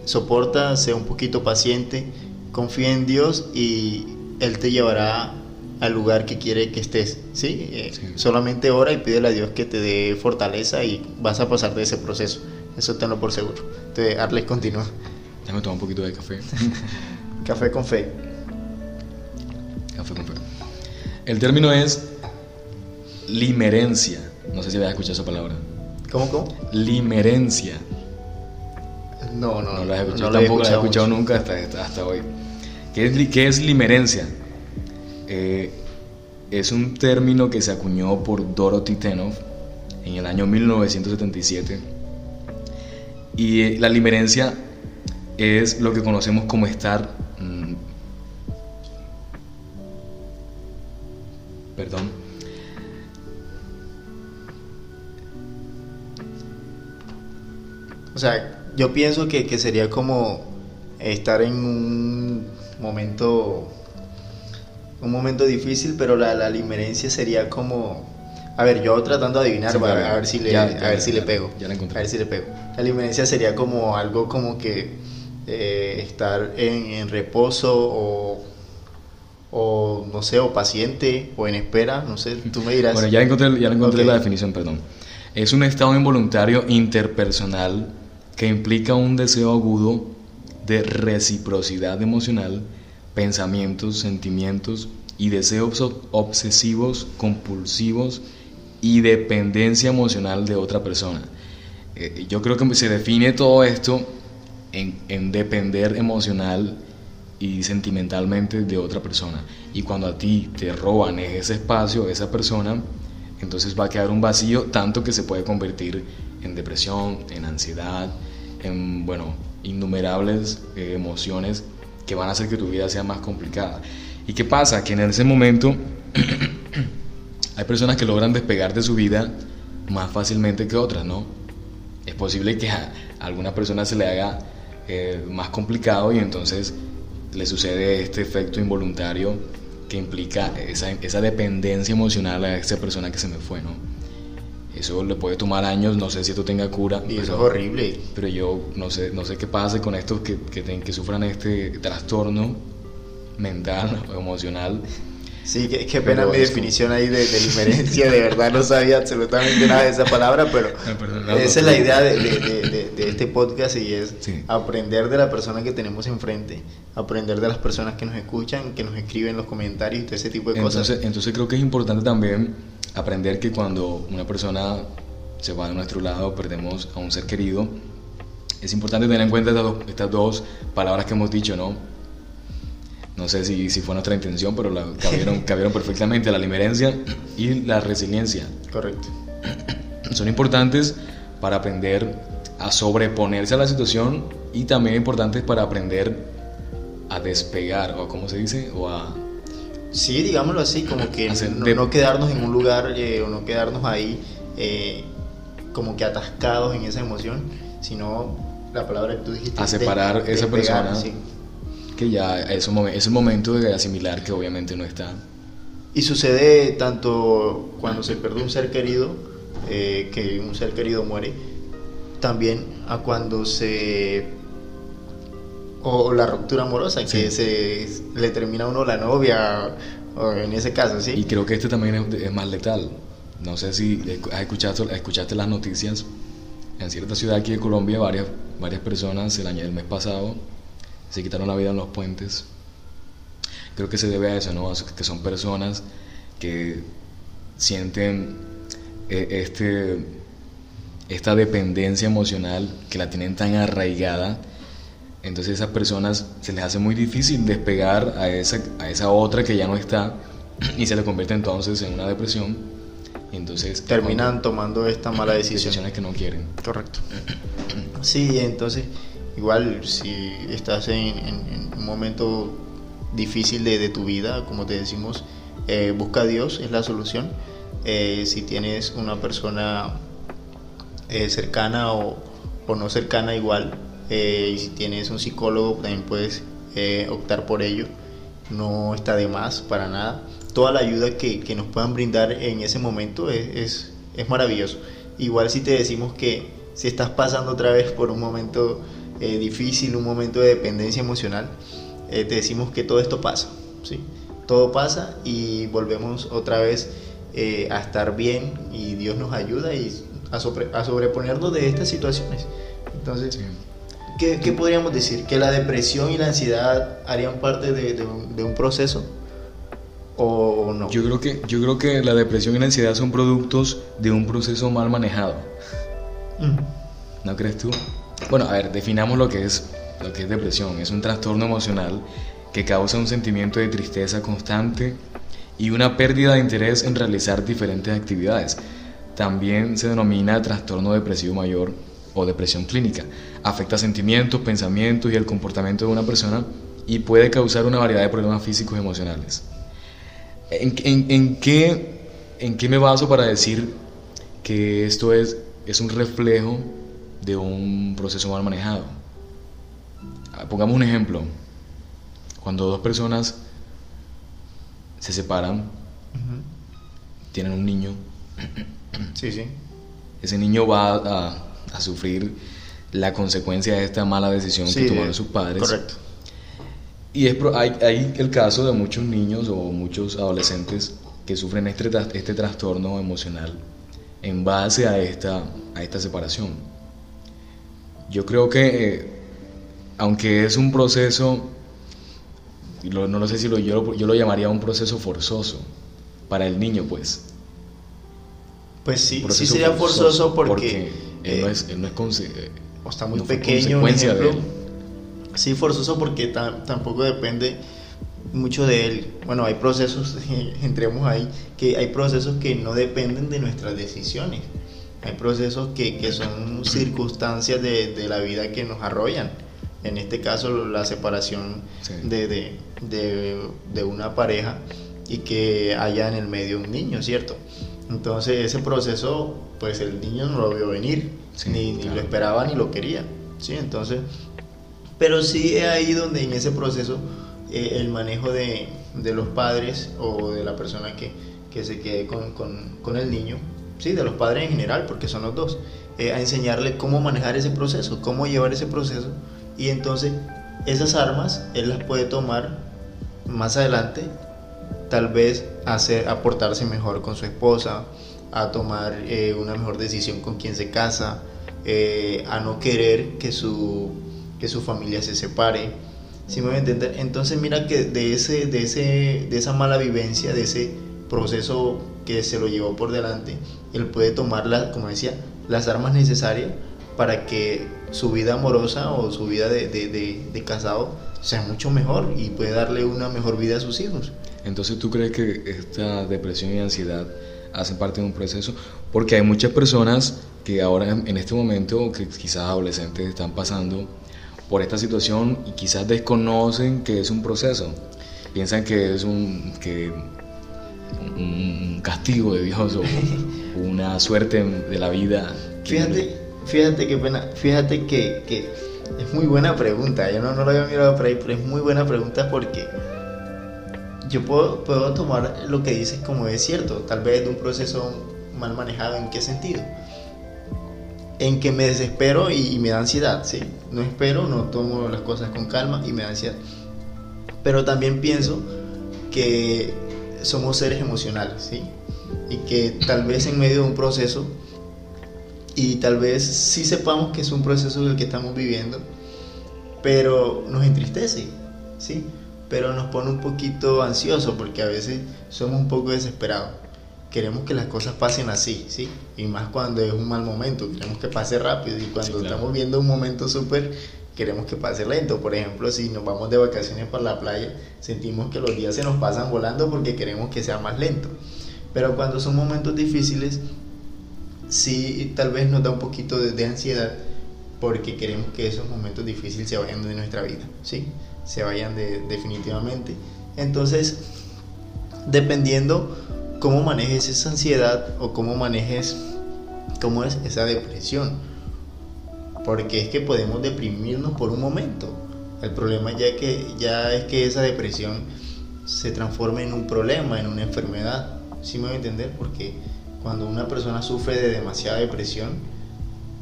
soporta, sea un poquito paciente, confía en Dios y Él te llevará al lugar que quiere que estés. ¿sí? Eh, solamente ora y pídele a Dios que te dé fortaleza y vas a pasar de ese proceso. Eso tenlo por seguro. Entonces, Arles continúa. Ya me tomo un poquito de café. [laughs] café con fe. El término es limerencia. No sé si habías escuchado esa palabra. ¿Cómo, cómo? Limerencia. No, no, no la he escuchado. tampoco la he escuchado nunca hasta, hasta hoy. ¿Qué es, qué es limerencia? Eh, es un término que se acuñó por Dorothy Tenoff en el año 1977. Y eh, la limerencia es lo que conocemos como estar Perdón. O sea, yo pienso que, sería como estar en un momento un momento difícil, pero la, la limerencia sería como a ver, yo tratando de adivinar a, ver si le a ver si le pego. Ya la encontré. A ver si le pego. La limerencia sería como algo como que eh, estar en, en, reposo o o no sé, o paciente, o en espera, no sé, tú me dirás. Bueno, ya encontré, ya encontré la definición, perdón. Es un estado involuntario interpersonal que implica un deseo agudo de reciprocidad emocional, pensamientos, sentimientos y deseos obsesivos, compulsivos y dependencia emocional de otra persona. Eh, yo creo que se define todo esto en, en depender emocional y sentimentalmente de otra persona. Y cuando a ti te roban ese espacio, esa persona, entonces va a quedar un vacío tanto que se puede convertir en depresión, en ansiedad, en, bueno, innumerables eh, emociones que van a hacer que tu vida sea más complicada. ¿Y qué pasa? Que en ese momento [clears throat] hay personas que logran despegar de su vida más fácilmente que otras, ¿no? Es posible que a alguna persona se le haga eh, más complicado y entonces le sucede este efecto involuntario que implica esa, esa dependencia emocional a esa persona que se me fue, ¿no? Eso le puede tomar años, no sé si esto tenga cura. Y eso es horrible. Pero yo no sé, no sé qué pasa con estos que, que, que sufran este trastorno mental o emocional Sí, qué, pena mi definición ahí de, de [laughs] de verdad no sabía absolutamente nada de esa palabra, pero esa es la idea de, este podcast y es aprender de la persona que tenemos enfrente, aprender de las personas que nos escuchan, que nos escriben los comentarios y todo ese tipo de cosas. Entonces creo que es importante también aprender que cuando una persona se va de nuestro lado, perdemos a un ser querido, es importante tener en cuenta estas dos, estas dos palabras que hemos dicho, ¿no? No sé si, si fue nuestra intención, pero la, cabieron, [laughs] cabieron perfectamente la limerencia y la resiliencia. Correcto. Son importantes para aprender a sobreponerse a la situación y también importantes para aprender a despegar, o como se dice, o a... Sí, digámoslo así, como que no, quedarnos en un lugar eh, o no quedarnos ahí eh, como que atascados en esa emoción, sino la palabra que tú dijiste. A separar esa persona que ya es un, es un momento de asimilar que obviamente no está. Y sucede tanto cuando se pierde un ser querido, eh, que un ser querido muere, también a cuando se o la ruptura amorosa, que se le termina a uno la novia, o en ese caso, ¿sí? Y creo que este también es, más letal. No sé si has escuchado, escuchaste las noticias. En cierta ciudad aquí de Colombia, varias, varias personas el año del mes pasado se quitaron la vida en los puentes. Creo que se debe a eso, ¿no? que son personas que sienten eh, este, esta dependencia emocional, que la tienen tan arraigada entonces a esas personas se les hace muy difícil despegar a esa, a esa otra que ya no está y se le convierte entonces en una depresión. Y entonces terminan tomando esta mala [coughs] decisión. Decisiones que no quieren. Correcto. Sí, entonces igual si estás en, un momento difícil de, tu vida, como te decimos, eh, busca a Dios, es la solución. Eh, si tienes una persona eh, cercana o, o no cercana igual, eh, y si tienes un psicólogo también puedes eh, optar por ello, no está de más para nada. Toda la ayuda que, que nos puedan brindar en ese momento es, es, es, maravilloso. Igual si te decimos que si estás pasando otra vez por un momento eh, difícil, un momento de dependencia emocional, te decimos que todo esto pasa, ¿sí? Todo pasa y volvemos otra vez a estar bien y Dios nos ayuda y a, sobre, a sobreponernos de estas situaciones. Entonces, ¿qué, podríamos decir? ¿Que la depresión y la ansiedad harían parte de, un, proceso? ¿O no? Yo creo, que, yo creo que la depresión y la ansiedad son productos de un proceso mal manejado. Mm. ¿No crees tú? Bueno, a ver, definamos lo que es lo que es depresión. Es un trastorno emocional que causa un sentimiento de tristeza constante y una pérdida de interés en realizar diferentes actividades. También se denomina trastorno depresivo mayor o depresión clínica. Afecta sentimientos, pensamientos y el comportamiento de una persona y puede causar una variedad de problemas físicos y emocionales. ¿En, qué, ¿En, qué, me baso para decir que esto es, es un reflejo de un proceso mal manejado? Ah, pongamos un ejemplo. Cuando dos personas se separan, tienen un niño. Sí, sí. Ese niño va a, a sufrir la consecuencia de esta mala decisión que tomaron sus padres. Correcto. Y es, hay, hay, el caso de muchos niños o muchos adolescentes que sufren este, este trastorno emocional en base a esta, a esta separación. Yo creo que, eh, aunque es un proceso, no lo sé si lo, yo, yo lo llamaría un proceso forzoso para el niño, pues. Pues sí, sí sería forzoso, porque él no es, él no es eh, o está muy pequeño. Ejemplo, sí, forzoso porque tampoco depende mucho de él. Bueno, hay procesos, [laughs] entremos ahí, que hay procesos que no dependen de nuestras decisiones. Hay procesos que, que son circunstancias de, de, la vida que nos arrollan. En este caso, la separación de, de, de, una pareja y que haya en el medio un niño, ¿cierto? Entonces ese proceso, pues el niño no lo vio venir, ni, ni, lo esperaba ni lo quería, ¿sí? Entonces, pero sí es ahí donde en ese proceso eh, el manejo de, de, los padres o de la persona que, que se quede con, con, con, el niño, sí, de los padres en general, porque son los dos, eh, a enseñarle cómo manejar ese proceso, cómo llevar ese proceso, y entonces esas armas él las puede tomar más adelante tal vez hacer, aportarse mejor con su esposa, a tomar eh, una mejor decisión con quien se casa, eh, a no querer que su, que su familia se separe. ¿Sí me voy a entender? Entonces mira que de, ese, de, ese, de esa mala vivencia, de ese proceso que se lo llevó por delante, él puede tomar, la, como decía, las armas necesarias para que su vida amorosa o su vida de, de, de casado sea mucho mejor y puede darle una mejor vida a sus hijos. Entonces, ¿tú crees que esta depresión y ansiedad hacen parte de un proceso, porque hay muchas personas que ahora en este momento, que quizás adolescentes están pasando por esta situación y quizás desconocen que es un proceso, piensan que es un, que un castigo de Dios o [laughs] una suerte de la vida. Fíjate, fíjate que pena, fíjate que, que, es muy buena pregunta. Yo no, no lo había mirado por ahí, pero es muy buena pregunta porque yo puedo, puedo tomar lo que dices como es cierto, tal vez de un proceso mal manejado, ¿en qué sentido? En que me desespero y, y me da ansiedad, ¿sí? No espero, no tomo las cosas con calma y me da ansiedad. Pero también pienso que somos seres emocionales, ¿sí? Y que tal vez en medio de un proceso, y tal vez sí sepamos que es un proceso el que estamos viviendo, pero nos entristece, ¿sí? Pero nos pone un poquito ansioso porque a veces somos un poco desesperados. Queremos que las cosas pasen así, ¿sí? Y más cuando es un mal momento, queremos que pase rápido. Y cuando estamos viendo un momento súper queremos que pase lento. Por ejemplo, si nos vamos de vacaciones para la playa, sentimos que los días se nos pasan volando porque queremos que sea más lento. Pero cuando son momentos difíciles, sí tal vez nos da un poquito de, ansiedad porque queremos que esos momentos difíciles se vayan de nuestra vida, ¿sí? Se vayan de, definitivamente. Entonces, dependiendo cómo manejes esa ansiedad o cómo manejes cómo es esa depresión porque es que podemos deprimirnos por un momento. El problema ya, que, ya es que esa depresión se transforme en un problema, en una enfermedad. ¿Sí me voy a entender? Porque cuando una persona sufre de demasiada depresión,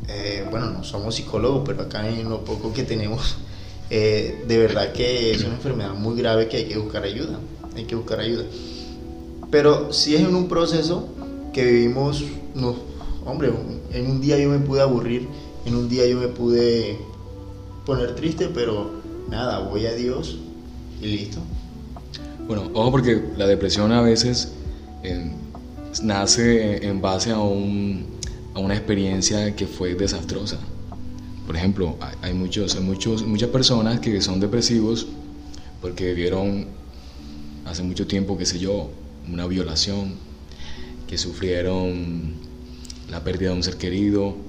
eh, bueno, no somos psicólogos, pero acá en lo poco que tenemos, [laughs] eh, de verdad que es una enfermedad muy grave que hay que buscar ayuda. Hay que buscar ayuda. Pero si es en un proceso que vivimos, no, hombre, en un día yo me pude aburrir en un día yo me pude poner triste, pero nada, voy a Dios y listo. Bueno, ojo porque la depresión a veces nace en base a, un, a una experiencia que fue desastrosa. Por ejemplo, hay, muchos, hay muchos, muchas personas que son depresivos porque vivieron hace mucho tiempo, qué sé yo, una violación, que sufrieron la pérdida de un ser querido,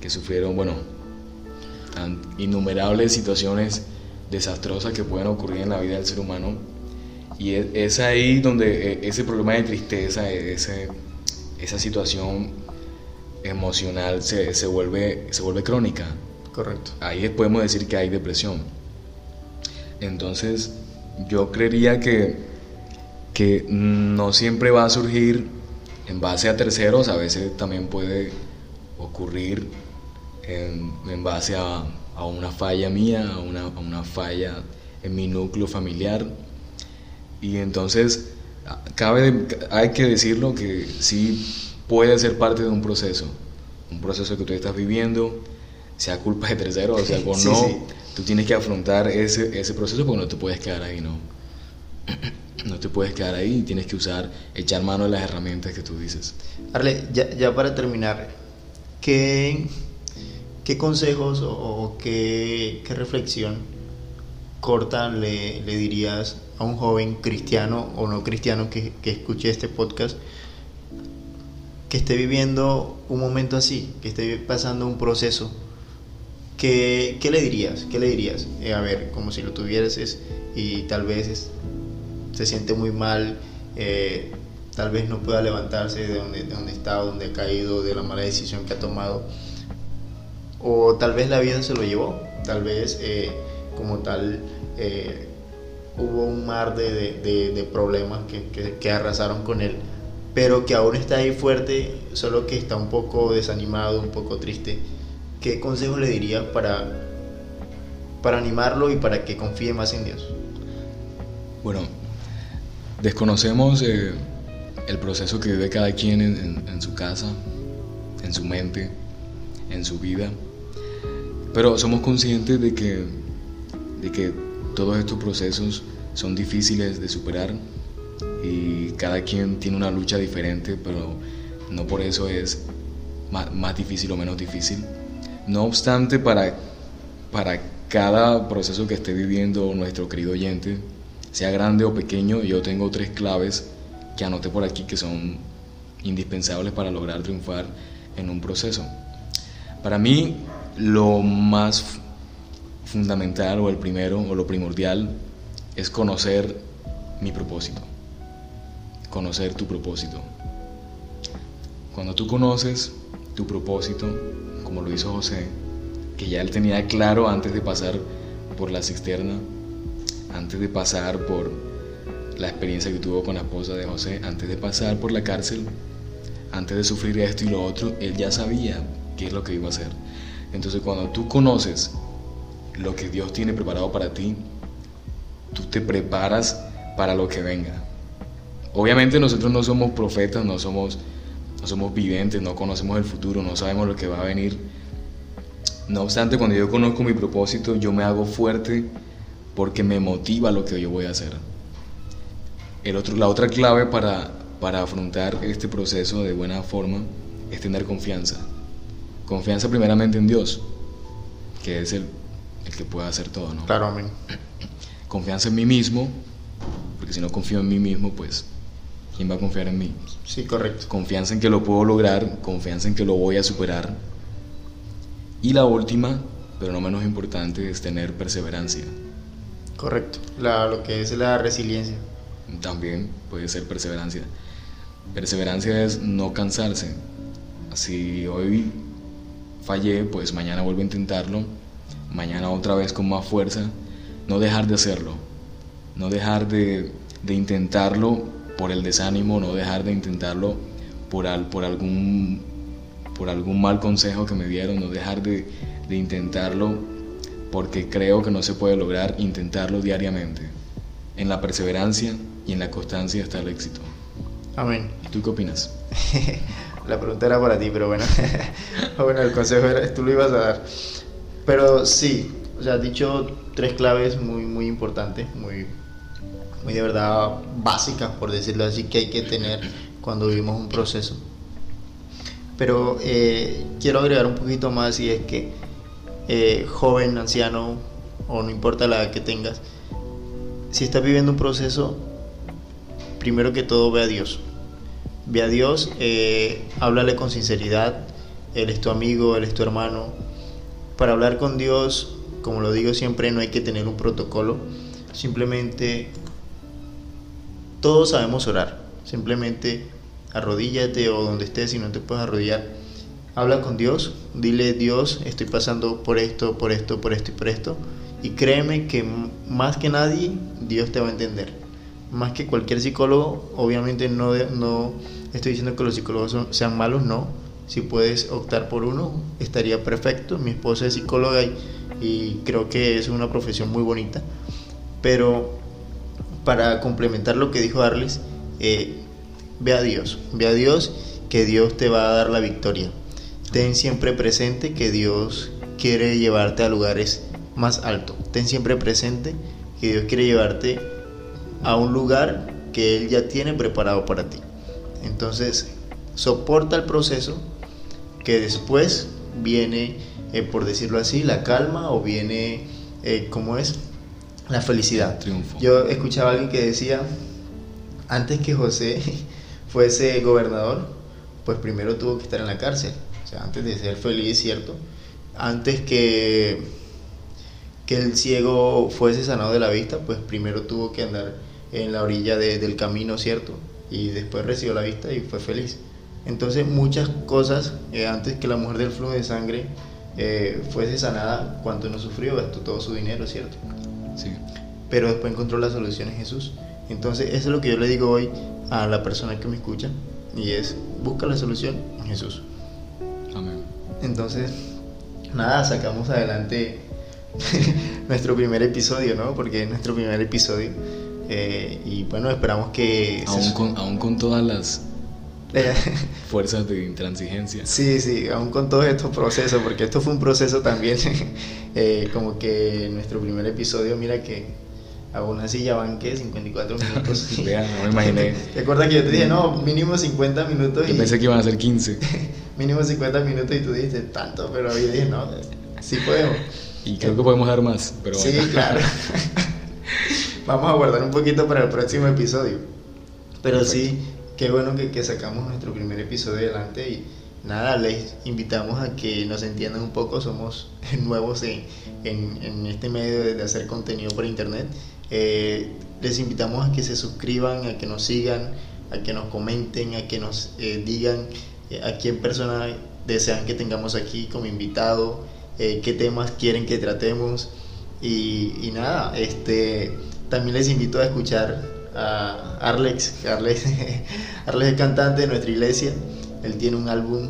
que sufrieron, bueno, tan innumerables situaciones desastrosas que pueden ocurrir en la vida del ser humano. Y es, ahí donde e, ese problema de tristeza, ese, esa situación emocional se, se, vuelve, se vuelve crónica. Correcto. Ahí podemos decir que hay depresión. Entonces, yo creería que, que no siempre va a surgir en base a terceros, a veces también puede ocurrir en, base a, a, una falla mía, a una, a una falla en mi núcleo familiar. Y entonces, cabe, hay que decirlo que sí puede ser parte de un proceso, un proceso que tú estás viviendo, sea culpa de terceros, o sea, [laughs] o no, tú tienes que afrontar ese, ese proceso porque no te puedes quedar ahí, ¿no? [clears throat] No te puedes quedar ahí, tienes que usar, echar mano de las herramientas que tú dices. Arle, ya, ya para terminar, ¿qué, ¿qué consejos o, qué, reflexión corta le, dirías a un joven cristiano o no cristiano que, escuche este podcast que esté viviendo un momento así, que esté pasando un proceso? ¿Qué, le dirías? ¿Qué le dirías? Eh, a ver, como si lo tuvieras y tal vez se siente muy mal, eh, tal vez no pueda levantarse de donde, de donde está, donde ha caído, de la mala decisión que ha tomado o tal vez la vida se lo llevó, tal vez eh, como tal eh, hubo un mar de, problemas que, arrasaron con él, pero que aún está ahí fuerte, solo que está un poco desanimado, un poco triste. ¿Qué consejo le diría para, para animarlo y para que confíe más en Dios? Bueno, desconocemos eh, el proceso que vive cada quien en su casa, en su mente, en su vida. Pero somos conscientes de que, de que todos estos procesos son difíciles de superar y cada quien tiene una lucha diferente, pero no por eso es más, difícil o menos difícil. No obstante, para, para cada proceso que esté viviendo nuestro querido oyente, sea grande o pequeño, yo tengo tres claves que anoté por aquí que son indispensables para lograr triunfar en un proceso. Para mí, lo más fundamental o el primero o lo primordial es conocer mi propósito, conocer tu propósito. Cuando tú conoces tu propósito, como lo hizo José, que ya él tenía claro antes de pasar por la cisterna, antes de pasar por la experiencia que tuvo con la esposa de José, antes de pasar por la cárcel, antes de sufrir esto y lo otro, él ya sabía qué es lo que iba a hacer. Entonces cuando tú conoces lo que Dios tiene preparado para ti, tú te preparas para lo que venga. Obviamente nosotros no somos profetas, no somos, no somos videntes, no conocemos el futuro, no sabemos lo que va a venir. No obstante, cuando yo conozco mi propósito, yo me hago fuerte porque me motiva lo que yo voy a hacer. El otro, la otra clave para, para afrontar este proceso de buena forma es tener confianza. Confianza primeramente en Dios, que es el, el que puede hacer todo, ¿no? Claro, amén. Confianza en mí mismo, porque si no confío en mí mismo, pues, ¿quién va a confiar en mí? Sí, correcto. Confianza en que lo puedo lograr, confianza en que lo voy a superar. Y la última, pero no menos importante, es tener perseverancia. Correcto. La, lo que es la resiliencia. También puede ser perseverancia. Perseverancia es no cansarse. Si hoy fallé, pues mañana vuelvo a intentarlo, mañana otra vez con más fuerza, no dejar de hacerlo, no dejar de, de intentarlo por el desánimo, no dejar de intentarlo por, al, por, algún, por algún mal consejo que me dieron, no dejar de, de intentarlo porque creo que no se puede lograr, intentarlo diariamente. En la perseverancia y en la constancia está el éxito. Amén. ¿Y tú qué opinas? [laughs] La pregunta era para ti, pero bueno. [laughs] bueno, el consejo era, tú lo ibas a dar. Pero sí, o sea, has dicho tres claves muy, muy importantes, muy, muy de verdad básicas, por decirlo así, que hay que tener cuando vivimos un proceso. Pero eh, quiero agregar un poquito más y es que eh, joven, anciano o no importa la edad que tengas, si estás viviendo un proceso, primero que todo ve a Dios ve a Dios, eh, háblale con sinceridad, Él es tu amigo, Él es tu hermano. Para hablar con Dios, como lo digo siempre, no hay que tener un protocolo, simplemente todos sabemos orar, simplemente arrodíllate o donde estés, si no te puedes arrodillar, habla con Dios, dile Dios, estoy pasando por esto, por esto, por esto y por esto, y créeme que más que nadie Dios te va a entender. Más que cualquier psicólogo, obviamente no, no estoy diciendo que los psicólogos sean malos, no. Si puedes optar por uno, estaría perfecto. Mi esposa es psicóloga y, creo que es una profesión muy bonita. Pero para complementar lo que dijo Arles, eh, ve a Dios, ve a Dios que Dios te va a dar la victoria. Ten siempre presente que Dios quiere llevarte a lugares más altos. Ten siempre presente que Dios quiere llevarte a un lugar que Él ya tiene preparado para ti. Entonces, soporta el proceso que después viene, eh, por decirlo así, la calma o viene, eh, ¿cómo es? La felicidad. Triunfo. Yo escuchaba a alguien que decía, antes que José [laughs] fuese gobernador, pues primero tuvo que estar en la cárcel. O sea, antes de ser feliz, ¿cierto? Antes que, que el ciego fuese sanado de la vista, pues primero tuvo que andar en la orilla del camino, ¿cierto? Y después recibió la vista y fue feliz. Entonces muchas cosas, eh, antes que la mujer del flujo de sangre eh, fuese sanada, cuando no sufrió, gastó todo su dinero, ¿cierto? Sí. Pero después encontró la solución en Jesús. Entonces eso es lo que yo le digo hoy a la persona que me escucha y es, busca la solución en Jesús. Amén. Entonces, nada, sacamos adelante [laughs] nuestro primer episodio, ¿no? Porque es nuestro primer episodio. Eh, y bueno, esperamos que... Aún con, aún con todas las [laughs] fuerzas de intransigencia. Sí, sí, aún con todos estos procesos, porque esto fue un proceso también, [laughs] eh, como que nuestro primer episodio, mira que aún así ya van que 54 [laughs] minutos. Vean, no me imaginé. ¿Te acuerdas que yo te dije, no, mínimo 50 minutos? Yo pensé que iban a ser 15. mínimo 50 minutos y tú dijiste tanto, pero yo dije, no, sí podemos. Y creo que podemos dar más, pero Sí, claro. Vamos a guardar un poquito para el próximo episodio. Pero sí, qué bueno que, que sacamos nuestro primer episodio adelante y nada, les invitamos a que nos entiendan un poco, somos [laughs] nuevos en, en, en este medio de, de, hacer contenido por internet. Eh, les invitamos a que se suscriban, a que nos sigan, a que nos comenten, a que nos eh, digan eh, a quién persona desean que tengamos aquí como invitado, eh, qué temas quieren que tratemos y, y, nada, este, también les invito a escuchar a Arlex, Arlex, [laughs] Arlex es cantante de nuestra iglesia, él tiene un álbum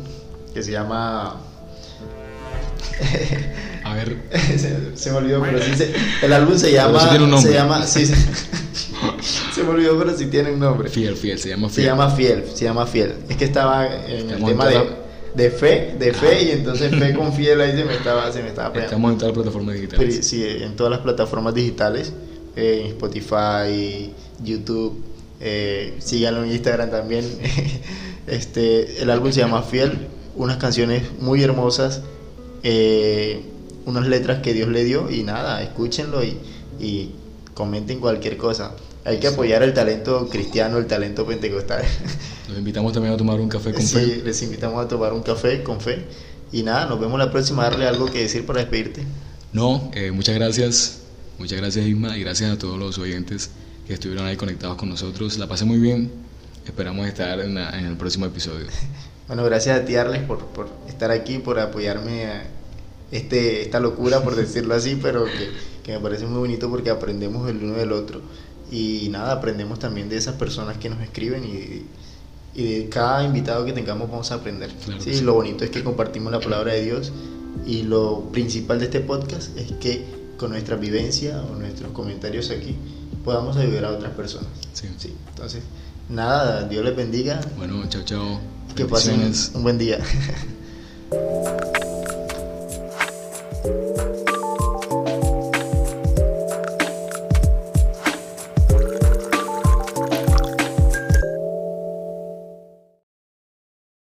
que se llama... [laughs] A ver. se, se, me olvidó, pero sí se, el álbum se llama... Sí tiene un nombre. Se llama... Sí, se, [laughs] se, me olvidó, pero sí tiene un nombre. Fiel, fiel, se llama Se fiel. llama Fiel, se llama Fiel. Es que estaba en el tema en de, de fe, de fe, y entonces fe con Fiel ahí se me estaba, se me estaba pegando. Estamos en todas las plataformas digitales. sí, en todas las plataformas digitales, en Spotify, YouTube, eh, síganlo en Instagram también. [laughs] este, el álbum se llama Fiel, unas canciones muy hermosas, eh, unas letras que Dios le dio y nada, escúchenlo y, y comenten cualquier cosa. Hay que apoyar el talento cristiano, el talento pentecostal. Los invitamos también a tomar un café con Sí, fe. les invitamos a tomar un café con fe. Y nada, nos vemos la próxima. Darle algo que decir para despedirte. No, eh, muchas gracias. Muchas gracias Isma y gracias a todos los oyentes que estuvieron ahí conectados con nosotros. La pasé muy bien. Esperamos estar en, la- en el próximo episodio. [laughs] Bueno, gracias a ti, Arles, por, por estar aquí, por apoyarme a este, esta locura, por [laughs] decirlo así, pero que, que me parece muy bonito porque aprendemos el uno del otro. Y nada, aprendemos también de esas personas que nos escriben y, y de cada invitado que tengamos vamos a aprender. Claro sí, sí. lo bonito es que compartimos la palabra de Dios y lo principal de este podcast es que con nuestra vivencia o nuestros comentarios aquí podamos ayudar a otras personas. Sí. sí. Entonces, nada, Dios les bendiga. Bueno, chao, chao. Que pasen un buen día. [laughs]